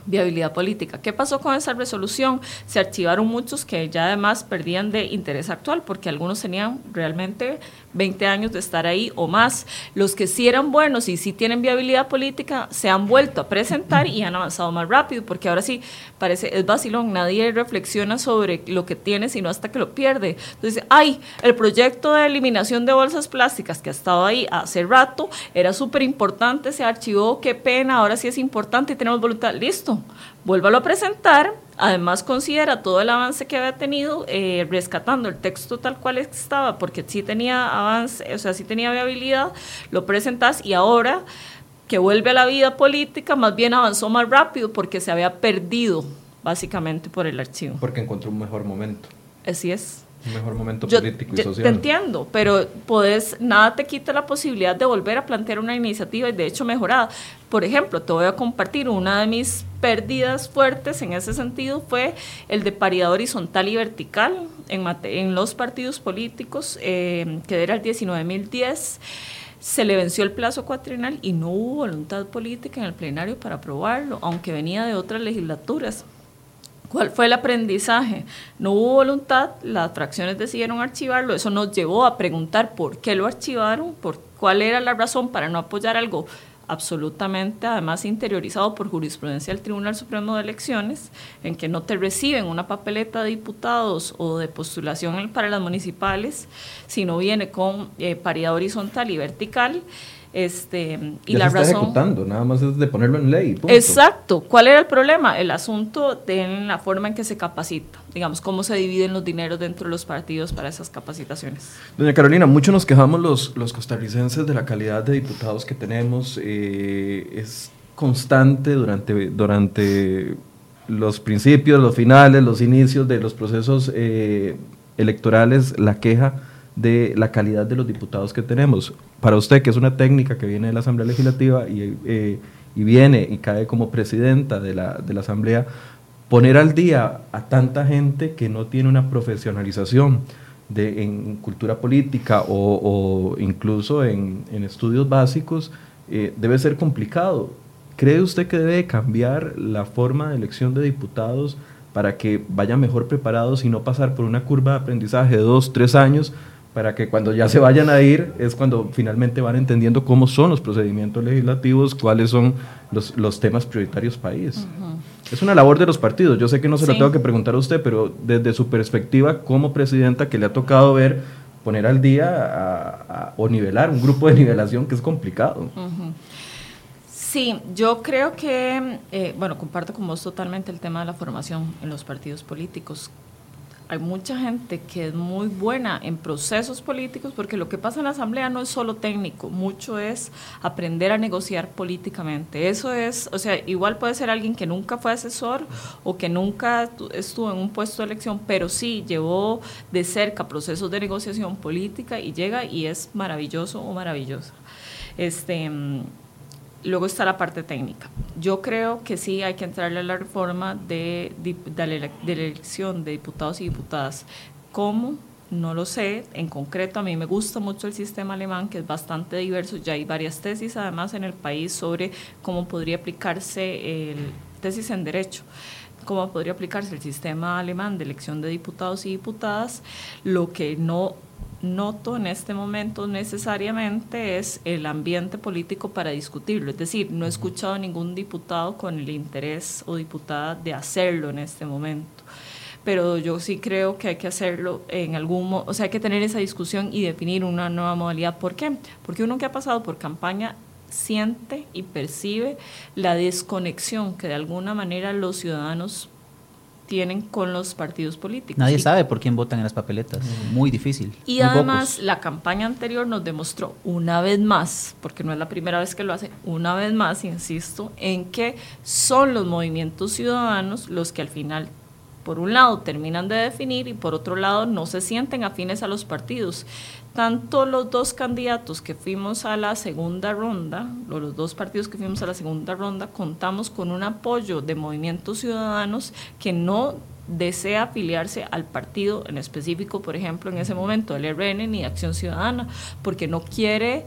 viabilidad política. ¿Qué pasó con esa resolución? Se archivaron muchos que ya además perdían de interés actual porque algunos tenían realmente 20 años de estar ahí o más. Los que sí eran buenos y sí tienen viabilidad política se han vuelto a presentar y han avanzado más rápido porque ahora sí parece, es vacilón, nadie reflexiona sobre lo que tiene sino hasta que lo pierde. Entonces, ay, el proyecto de eliminación de bolsas plásticas que ha estado ahí hace rato era súper importante, se archivó, qué pena, ahora sí es importante tenemos voluntad, listo, vuélvalo a presentar Además, considera todo el avance que había tenido, eh, rescatando el texto tal cual estaba, porque sí tenía avance, o sea, sí tenía viabilidad, lo presentas y ahora que vuelve a la vida política, más bien avanzó más rápido porque se había perdido básicamente por el archivo. Porque encontró un mejor momento. Así es. Un mejor momento político y social. Te entiendo, pero podés, nada te quita la posibilidad de volver a plantear una iniciativa y de hecho mejorada. Por ejemplo, te voy a compartir una de mis pérdidas fuertes en ese sentido fue el de paridad horizontal y vertical en, en los partidos políticos, eh, que era el 19.010 se le venció el plazo cuatrinal y no hubo voluntad política en el plenario para aprobarlo, aunque venía de otras legislaturas. ¿Cuál fue el aprendizaje? No hubo voluntad, las fracciones decidieron archivarlo, eso nos llevó a preguntar por qué lo archivaron, por cuál era la razón para no apoyar algo absolutamente, además interiorizado por jurisprudencia del Tribunal Supremo de Elecciones, en que no te reciben una papeleta de diputados o de postulación para las municipales, sino viene con eh, paridad horizontal y vertical. Este, y la razón. ejecutando, nada más es de ponerlo en ley. Exacto. ¿Cuál era el problema? El asunto de la forma en que se capacita, digamos, cómo se dividen los dineros dentro de los partidos para esas capacitaciones. Doña Carolina, mucho nos quejamos los, los costarricenses de la calidad de diputados que tenemos. Eh, es constante durante, durante los principios, los finales, los inicios de los procesos eh, electorales, la queja de la calidad de los diputados que tenemos. Para usted, que es una técnica que viene de la Asamblea Legislativa y, eh, y viene y cae como presidenta de la, de la, Asamblea, poner al día a tanta gente que no tiene una profesionalización en cultura política o, o incluso en, en, estudios básicos, eh, debe ser complicado. ¿Cree usted que debe cambiar la forma de elección de diputados para que vayan mejor preparados y no pasar por una curva de aprendizaje de dos, tres años para que cuando ya se vayan a ir es cuando finalmente van entendiendo cómo son los procedimientos legislativos, cuáles son los, los temas prioritarios país. Es una labor de los partidos. Yo sé que no se lo tengo que preguntar a usted, pero desde su perspectiva como presidenta que le ha tocado ver poner al día o nivelar un grupo de nivelación que es complicado. Sí, yo creo que, eh, bueno, comparto con vos totalmente el tema de la formación en los partidos políticos hay mucha gente que es muy buena en procesos políticos, porque lo que pasa en la Asamblea no es solo técnico, mucho es aprender a negociar políticamente. Eso es, o sea, igual puede ser alguien que nunca fue asesor o que nunca estuvo en un puesto de elección, pero sí llevó de cerca procesos de negociación política y llega y es maravilloso o maravillosa. Este, Luego está la parte técnica. Yo creo que sí hay que entrarle a la reforma de, de, la elección de diputados y diputadas. ¿Cómo? No lo sé. En concreto, a mí me gusta mucho el sistema alemán, que es bastante diverso. Ya hay varias tesis, además, en el país sobre cómo podría aplicarse el tesis en derecho cómo podría aplicarse el sistema alemán de elección de diputados y diputadas. Lo que no noto en este momento necesariamente es el ambiente político para discutirlo. Es decir, no he escuchado a ningún diputado con el interés o diputada de hacerlo en este momento. Pero yo sí creo que hay que hacerlo en algún o sea, hay que tener esa discusión y definir una nueva modalidad. ¿Por qué? Porque uno que ha pasado por campaña siente y percibe la desconexión que de alguna manera los ciudadanos tienen con los partidos políticos. Nadie sabe por quién votan en las papeletas. Muy difícil. Y además la campaña anterior nos demostró una vez más, porque no es la primera vez que lo hace, una vez más, insisto, en que son los movimientos ciudadanos los que al final por un lado terminan de definir y por otro lado no se sienten afines a los partidos tanto los dos candidatos que fuimos a la segunda ronda, los dos partidos que fuimos a la segunda ronda, contamos con un apoyo de movimientos ciudadanos que no desea afiliarse al partido en específico, por ejemplo, en ese momento, el RN ni Acción Ciudadana, porque no quiere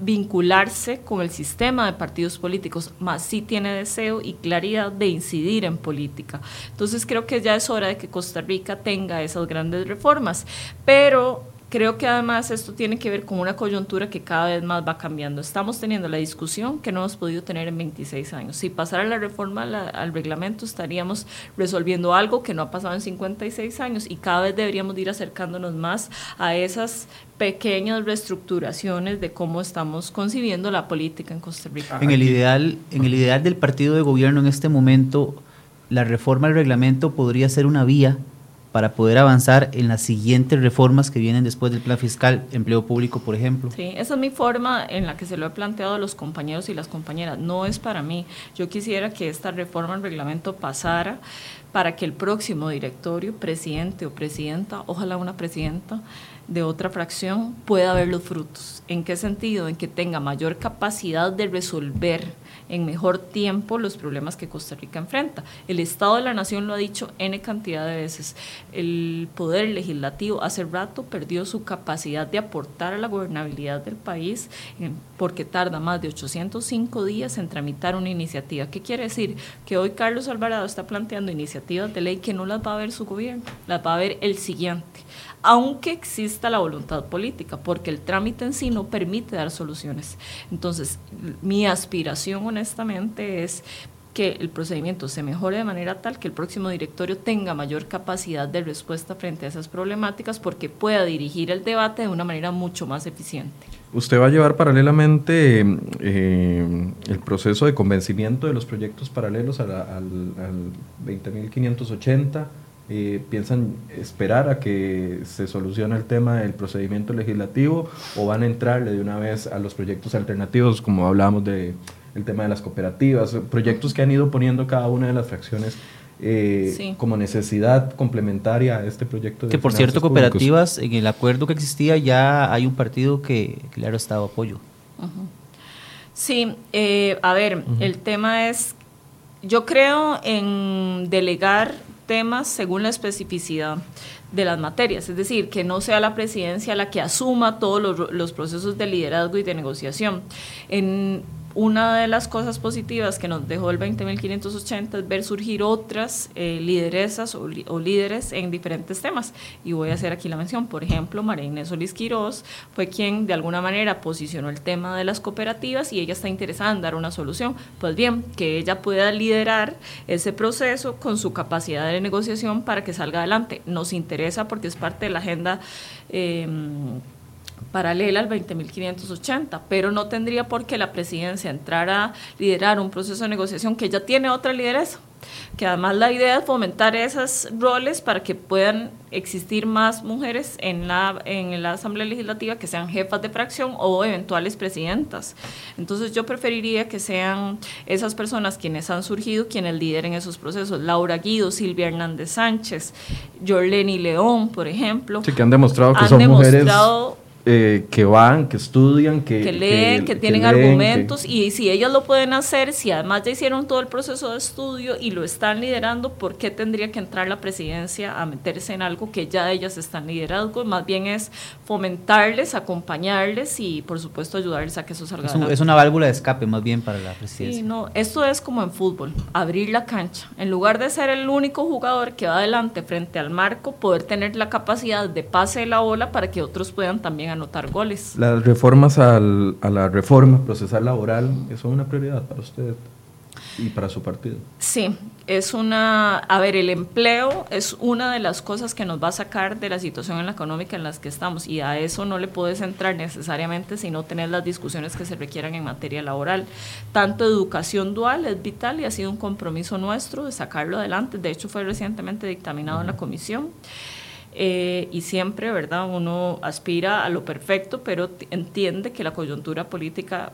vincularse con el sistema de partidos políticos, más sí tiene deseo y claridad de incidir en política. Entonces creo que ya es hora de que Costa Rica tenga esas grandes reformas, pero creo que además esto tiene que ver con una coyuntura que cada vez más va cambiando. Estamos teniendo la discusión que no hemos podido tener en 26 años. Si pasara la reforma al reglamento estaríamos resolviendo algo que no ha pasado en 56 años y cada vez deberíamos ir acercándonos más a esas pequeñas reestructuraciones de cómo estamos concibiendo la política en Costa Rica. En el ideal, en el ideal del partido de gobierno en este momento, la reforma al reglamento podría ser una vía para poder avanzar en las siguientes reformas que vienen después del plan fiscal, empleo público, por ejemplo. Sí, esa es mi forma en la que se lo he planteado a los compañeros y las compañeras. No es para mí. Yo quisiera que esta reforma al reglamento pasara para que el próximo directorio, presidente o presidenta, ojalá una presidenta, de otra fracción pueda ver los frutos. ¿En qué sentido? En que tenga mayor capacidad de resolver en mejor tiempo los problemas que Costa Rica enfrenta. El Estado de la Nación lo ha dicho N cantidad de veces. El Poder Legislativo hace rato perdió su capacidad de aportar a la gobernabilidad del país porque tarda más de 805 días en tramitar una iniciativa. ¿Qué quiere decir? Que hoy Carlos Alvarado está planteando iniciativas de ley que no las va a ver su gobierno, las va a ver el siguiente aunque exista la voluntad política, porque el trámite en sí no permite dar soluciones. Entonces, mi aspiración honestamente es que el procedimiento se mejore de manera tal que el próximo directorio tenga mayor capacidad de respuesta frente a esas problemáticas porque pueda dirigir el debate de una manera mucho más eficiente. Usted va a llevar paralelamente eh, el proceso de convencimiento de los proyectos paralelos al, al 20.580 eh, ¿Piensan esperar a que se solucione el tema del procedimiento legislativo o van a entrarle de una vez a los proyectos alternativos, como hablábamos de el tema de las cooperativas, proyectos que han ido poniendo cada una de las fracciones eh, como necesidad complementaria a este proyecto. De que por cierto, cooperativas, en el acuerdo que existía ya hay un partido que, le ha estado apoyo. Sí, eh, a ver, el tema es, yo creo en delegar temas según la especificidad de las materias, es decir, que no sea la presidencia la que asuma todos los, procesos de liderazgo y de negociación. Una de las cosas positivas que nos dejó el 20.580 es ver surgir otras eh, lideresas o, líderes en diferentes temas. Y voy a hacer aquí la mención. Por ejemplo, María Inés Solís Quirós fue quien de alguna manera posicionó el tema de las cooperativas y ella está interesada en dar una solución. Pues bien, que ella pueda liderar ese proceso con su capacidad de negociación para que salga adelante. Nos interesa porque es parte de la agenda. Eh, paralela al 20.580, pero no tendría por qué la presidencia entrar a liderar un proceso de negociación que ya tiene otra lideresa que además la idea es fomentar esos roles para que puedan existir más mujeres en la, en la Asamblea Legislativa que sean jefas de fracción o eventuales presidentas. Entonces yo preferiría que sean esas personas quienes han surgido, quienes lideren esos procesos. Laura Guido, Silvia Hernández Sánchez, Jorleni León, por ejemplo. Sí, que han demostrado que son mujeres eh, que van, que estudian, que, leen, que, tienen argumentos y si ellas lo pueden hacer, si además ya hicieron todo el proceso de estudio y lo están liderando, ¿por qué tendría que entrar la presidencia a meterse en algo que ya ellas están liderando? Más bien es fomentarles, acompañarles y por supuesto ayudarles a que eso salga. Es, es una válvula de escape más bien para la presidencia. Sí, no, esto es como en fútbol, abrir la cancha. En lugar de ser el único jugador que va adelante frente al marco, poder tener la capacidad de pase de la bola para que otros puedan también anotar goles. Las reformas al, a la reforma procesal laboral, ¿eso es una prioridad para usted y para su partido? Sí, es una, a ver, el empleo es una de las cosas que nos va a sacar de la situación en la económica en la que estamos y a eso no le puedes entrar necesariamente si no tener las discusiones que se requieran en materia laboral. Tanto educación dual es vital y ha sido un compromiso nuestro de sacarlo adelante, de hecho fue recientemente dictaminado en la comisión. Eh, y siempre, ¿verdad? Uno aspira a lo perfecto, pero entiende que la coyuntura política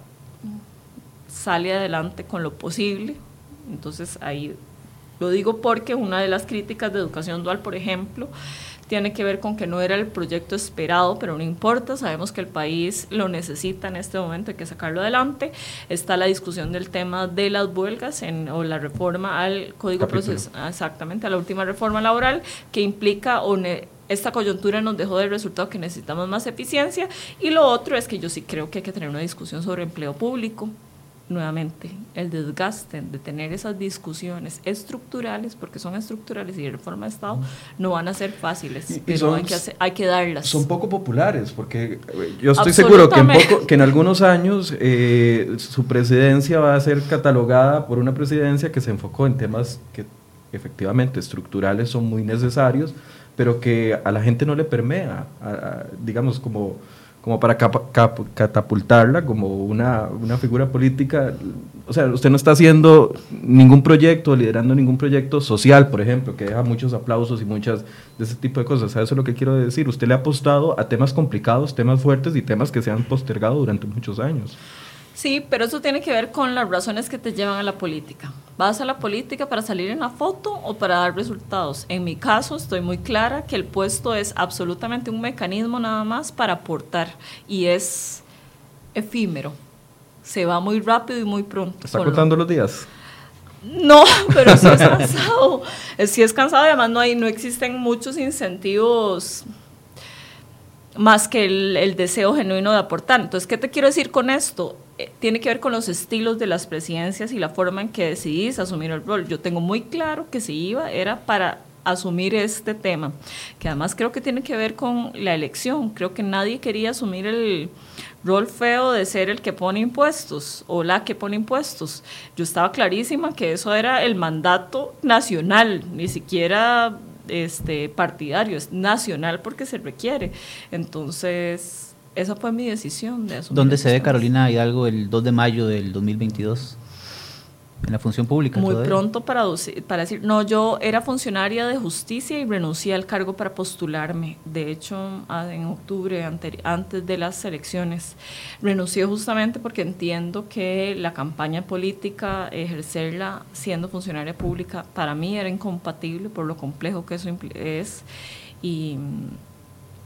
sale adelante con lo posible. Entonces ahí lo digo porque una de las críticas de educación dual, por ejemplo, tiene que ver con que no era el proyecto esperado, pero no importa, sabemos que el país lo necesita en este momento, hay que sacarlo adelante. Está la discusión del tema de las huelgas en, o la reforma al Código Procesal, exactamente, a la última reforma laboral, que implica esta coyuntura nos dejó del resultado que necesitamos más eficiencia y lo otro es que yo sí creo que hay que tener una discusión sobre empleo público nuevamente el desgaste de tener esas discusiones estructurales, porque son estructurales y de reforma de Estado, no van a ser fáciles, pero hay, que hay que darlas. Son poco populares, porque eh, yo estoy seguro que en, poco, que en algunos años eh, su presidencia va a ser catalogada por una presidencia que se enfocó en temas que efectivamente estructurales son muy necesarios, pero que a la gente no le permea, digamos, como como para catapultarla como una, una, figura política. O sea, usted no está haciendo ningún proyecto, liderando ningún proyecto social, por ejemplo, que deja muchos aplausos y muchas de ese tipo de cosas. eso es lo que quiero decir. Usted le ha apostado a temas complicados, temas fuertes y temas que se han postergado durante muchos años. Sí, pero eso tiene que ver con las razones que te llevan a la política. ¿Vas a la política para salir en la foto o para dar resultados? En mi caso estoy muy clara que el puesto es absolutamente un mecanismo nada más para aportar y es efímero. Se va muy rápido y muy pronto. ¿Está contando los días? No, pero sí es cansado. sí es cansado además no, hay, no existen muchos incentivos más que el, el, deseo genuino de aportar. Entonces, ¿qué te quiero decir con esto? Eh, tiene que ver con los estilos de las presidencias y la forma en que decidís asumir el rol. Yo tengo muy claro que si iba era para asumir este tema, que además creo que tiene que ver con la elección. Creo que nadie quería asumir el rol feo de ser el que pone impuestos o la que pone impuestos. Yo estaba clarísima que eso era el mandato nacional, ni siquiera este partidario, es nacional porque se requiere. Entonces, esa fue mi decisión de asumir. ¿Dónde se ve Carolina Hidalgo el 2 de mayo del 2022? En la función pública. Muy pronto para, para decir, no, yo era funcionaria de justicia y renuncié al cargo para postularme. De hecho, en octubre, antes de las elecciones, renuncié justamente porque entiendo que la campaña política, ejercerla siendo funcionaria pública, para mí era incompatible por lo complejo que eso es. Y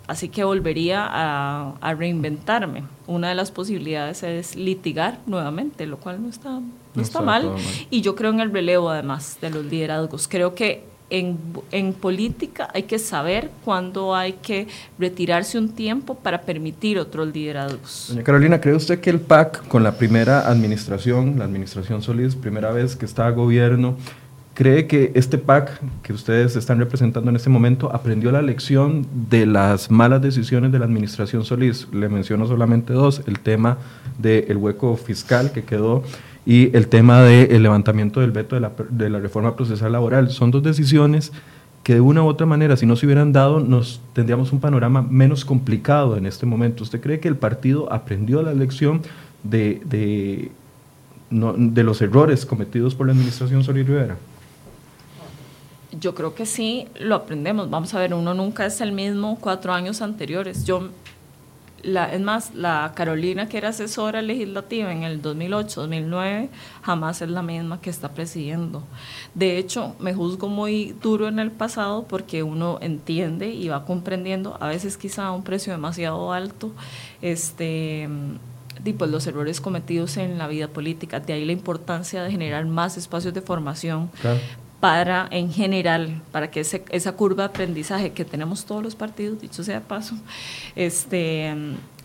Así que volvería a, reinventarme. Una de las posibilidades es litigar nuevamente, lo cual no está, no, está, mal. Y yo creo en el relevo, además, de los liderazgos. Creo que en, en, política hay que saber cuándo hay que retirarse un tiempo para permitir otros liderazgos. Doña Carolina, ¿cree usted que el PAC, con la primera administración, la administración Solís, primera vez que está a gobierno, ¿Cree que este PAC que ustedes están representando en este momento aprendió la lección de las malas decisiones de la administración Solís? Le menciono solamente dos, el tema del hueco fiscal que quedó y el tema del levantamiento del veto de la, de la reforma procesal laboral. Son dos decisiones que de una u otra manera, si no se hubieran dado, nos tendríamos un panorama menos complicado en este momento. ¿Usted cree que el partido aprendió la lección de, de, de los errores cometidos por la administración Solís Rivera? Yo creo que sí lo aprendemos. Vamos a ver, uno nunca es el mismo cuatro años anteriores. Yo, la, es más, la Carolina que era asesora legislativa en el 2008, 2009, jamás es la misma que está presidiendo. De hecho, me juzgo muy duro en el pasado porque uno entiende y va comprendiendo, a veces quizá a un precio demasiado alto, este y pues los errores cometidos en la vida política. De ahí la importancia de generar más espacios de formación para, en general, para que esa curva de aprendizaje que tenemos todos los partidos, dicho sea paso, este,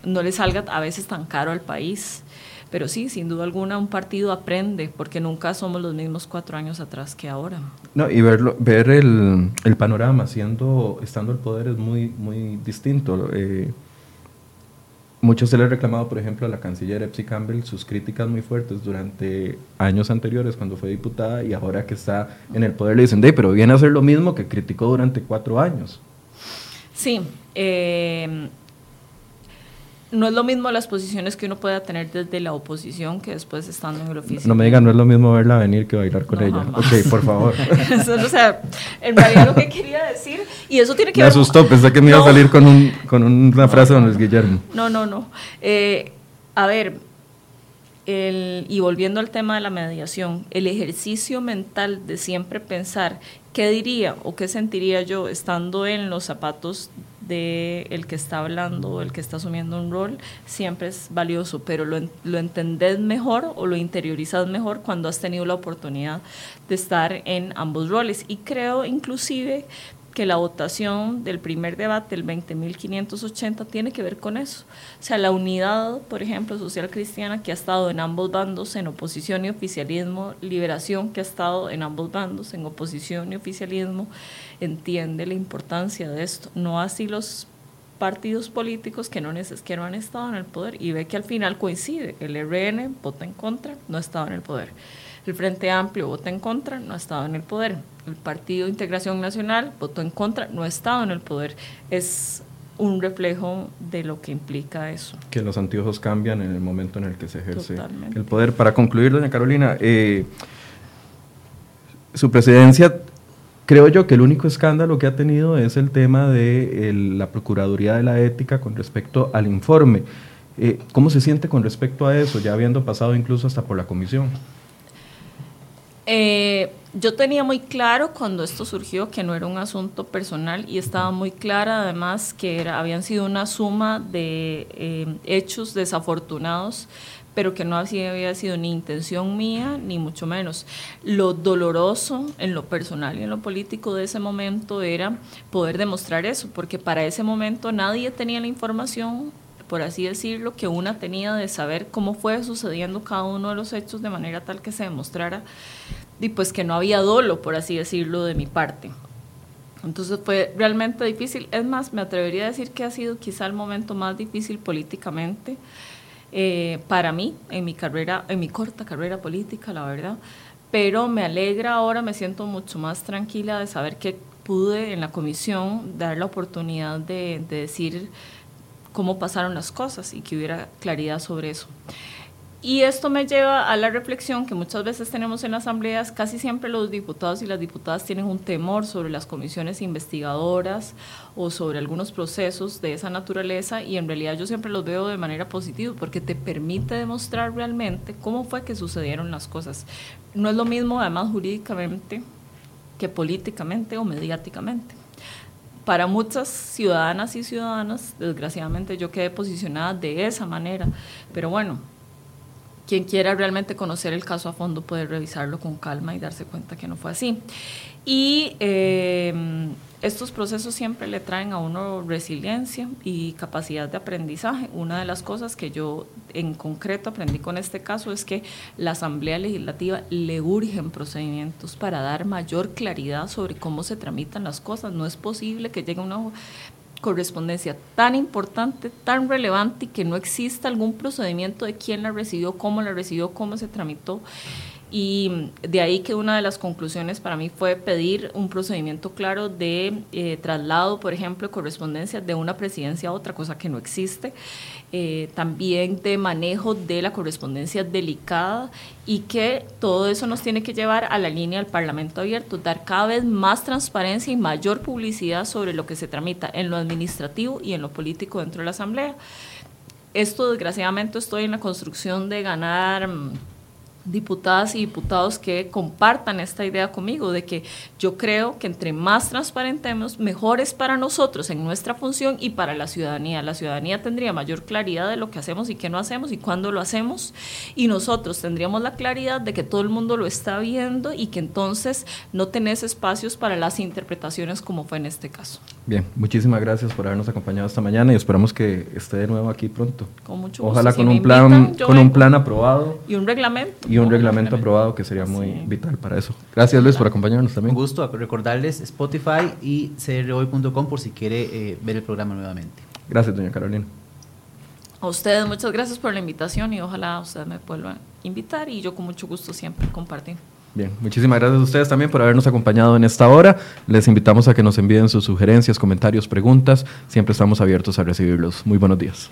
no le salga a veces tan caro al país. Pero sí, sin duda alguna, un partido aprende, porque nunca somos los mismos cuatro años atrás que ahora. No, y verlo, ver el, el panorama siendo, estando el poder es muy, muy distinto. Eh, mucho se le ha reclamado, por ejemplo, a la canciller Epsi Campbell sus críticas muy fuertes durante años anteriores cuando fue diputada y ahora que está en el poder le dicen, de, pero viene a hacer lo mismo que criticó durante cuatro años. Sí, eh, no es lo mismo las posiciones que uno pueda tener desde la oposición que después estando en el oficio. No, me digan, no es lo mismo verla venir que bailar con ella. Ok, por favor. o sea, en realidad lo que quería decir, y eso tiene que me ver... Me asustó, pensé que me iba a salir con, un, con una frase de Luis Guillermo. No, no, no. Eh, a ver, el, y volviendo al tema de la mediación, el ejercicio mental de siempre pensar qué diría o qué sentiría yo estando en los zapatos de el que está hablando, el que está asumiendo un rol, siempre es valioso, pero lo, lo entendés mejor o lo interiorizas mejor cuando has tenido la oportunidad de estar en ambos roles. Y creo inclusive que la votación del primer debate, el 20.580, tiene que ver con eso. O sea, la unidad, por ejemplo, social cristiana que ha estado en ambos bandos, en oposición y oficialismo, liberación que ha estado en ambos bandos, en oposición y oficialismo, entiende la importancia de esto. No así los partidos políticos que no, que no han estado en el poder y ve que al final coincide. El RN vota en contra, no ha estado en el poder. El Frente Amplio vota en contra, no ha estado en el poder. El Partido de Integración Nacional votó en contra, no ha estado en el poder. Es un reflejo de lo que implica eso. Que los anteojos cambian en el momento en el que se ejerce el poder. Para concluir, doña Carolina, eh, su presidencia Creo yo que el único escándalo que ha tenido es el tema de la Procuraduría de la Ética con respecto al informe. Eh, ¿Cómo se siente con respecto a eso, ya habiendo pasado incluso hasta por la comisión? Eh, yo tenía muy claro cuando esto surgió que no era un asunto personal y estaba muy clara además que era, habían sido una suma de eh, hechos desafortunados pero que no había sido ni intención mía, ni mucho menos. Lo doloroso en lo personal y en lo político de ese momento era poder demostrar eso, porque para ese momento nadie tenía la información por así decirlo, que una tenía de saber cómo fue sucediendo cada uno de los hechos de manera tal que se demostrara y pues que no había dolo, por así decirlo, de mi parte. Entonces fue realmente difícil. Es más, me atrevería a decir que ha sido quizá el momento más difícil políticamente eh, para mí, en mi carrera, en mi corta carrera política, la verdad. Pero me alegra ahora, me siento mucho más tranquila de saber que pude en la comisión dar la oportunidad de, de decir cómo pasaron las cosas y que hubiera claridad sobre eso. Y esto me lleva a la reflexión que muchas veces tenemos en las asambleas, casi siempre los diputados y las diputadas tienen un temor sobre las comisiones investigadoras o sobre algunos procesos de esa naturaleza y en realidad yo siempre los veo de manera positiva porque te permite demostrar realmente cómo fue que sucedieron las cosas. No es lo mismo además jurídicamente que políticamente o mediáticamente. Para muchas ciudadanas y ciudadanos, desgraciadamente yo quedé posicionada de esa manera, pero bueno, quien quiera realmente conocer el caso a fondo puede revisarlo con calma y darse cuenta que no fue así. Y eh, estos procesos siempre le traen a uno resiliencia y capacidad de aprendizaje. Una de las cosas que yo en concreto aprendí con este caso es que la Asamblea Legislativa le urgen procedimientos para dar mayor claridad sobre cómo se tramitan las cosas. No es posible que llegue una correspondencia tan importante, tan relevante y que no exista algún procedimiento de quién la recibió, cómo la recibió, cómo se tramitó. Y de ahí que una de las conclusiones para mí fue pedir un procedimiento claro de eh, traslado, por ejemplo, correspondencia de una presidencia a otra, cosa que no existe. Eh, también de manejo de la correspondencia delicada y que todo eso nos tiene que llevar a la línea del Parlamento abierto, dar cada vez más transparencia y mayor publicidad sobre lo que se tramita en lo administrativo y en lo político dentro de la Asamblea. Esto, desgraciadamente, estoy en la construcción de ganar mm, diputadas y diputados que compartan esta idea conmigo, de que yo creo que entre más transparentemos, mejor es para nosotros en nuestra función y para la ciudadanía. La ciudadanía tendría mayor claridad de lo que hacemos y qué no hacemos y cuándo lo hacemos, y nosotros tendríamos la claridad de que todo el mundo lo está viendo y que entonces no tenés espacios para las interpretaciones como fue en este caso. Bien, muchísimas gracias por habernos acompañado esta mañana y esperamos que esté de nuevo aquí pronto. Con mucho gusto. Ojalá con un plan, con un plan aprobado. Y un reglamento y un reglamento aprobado que sería muy vital para eso. Gracias Luis por acompañarnos también. Un gusto recordarles Spotify y crhoy.com por si quiere eh, ver el programa nuevamente. Gracias, doña Carolina. A ustedes muchas gracias por la invitación y ojalá ustedes me vuelvan a invitar y yo con mucho gusto siempre compartir. Muchísimas gracias a ustedes también por habernos acompañado en esta hora. Les invitamos a que nos envíen sus sugerencias, comentarios, preguntas. Siempre estamos abiertos a recibirlos. Muy buenos días.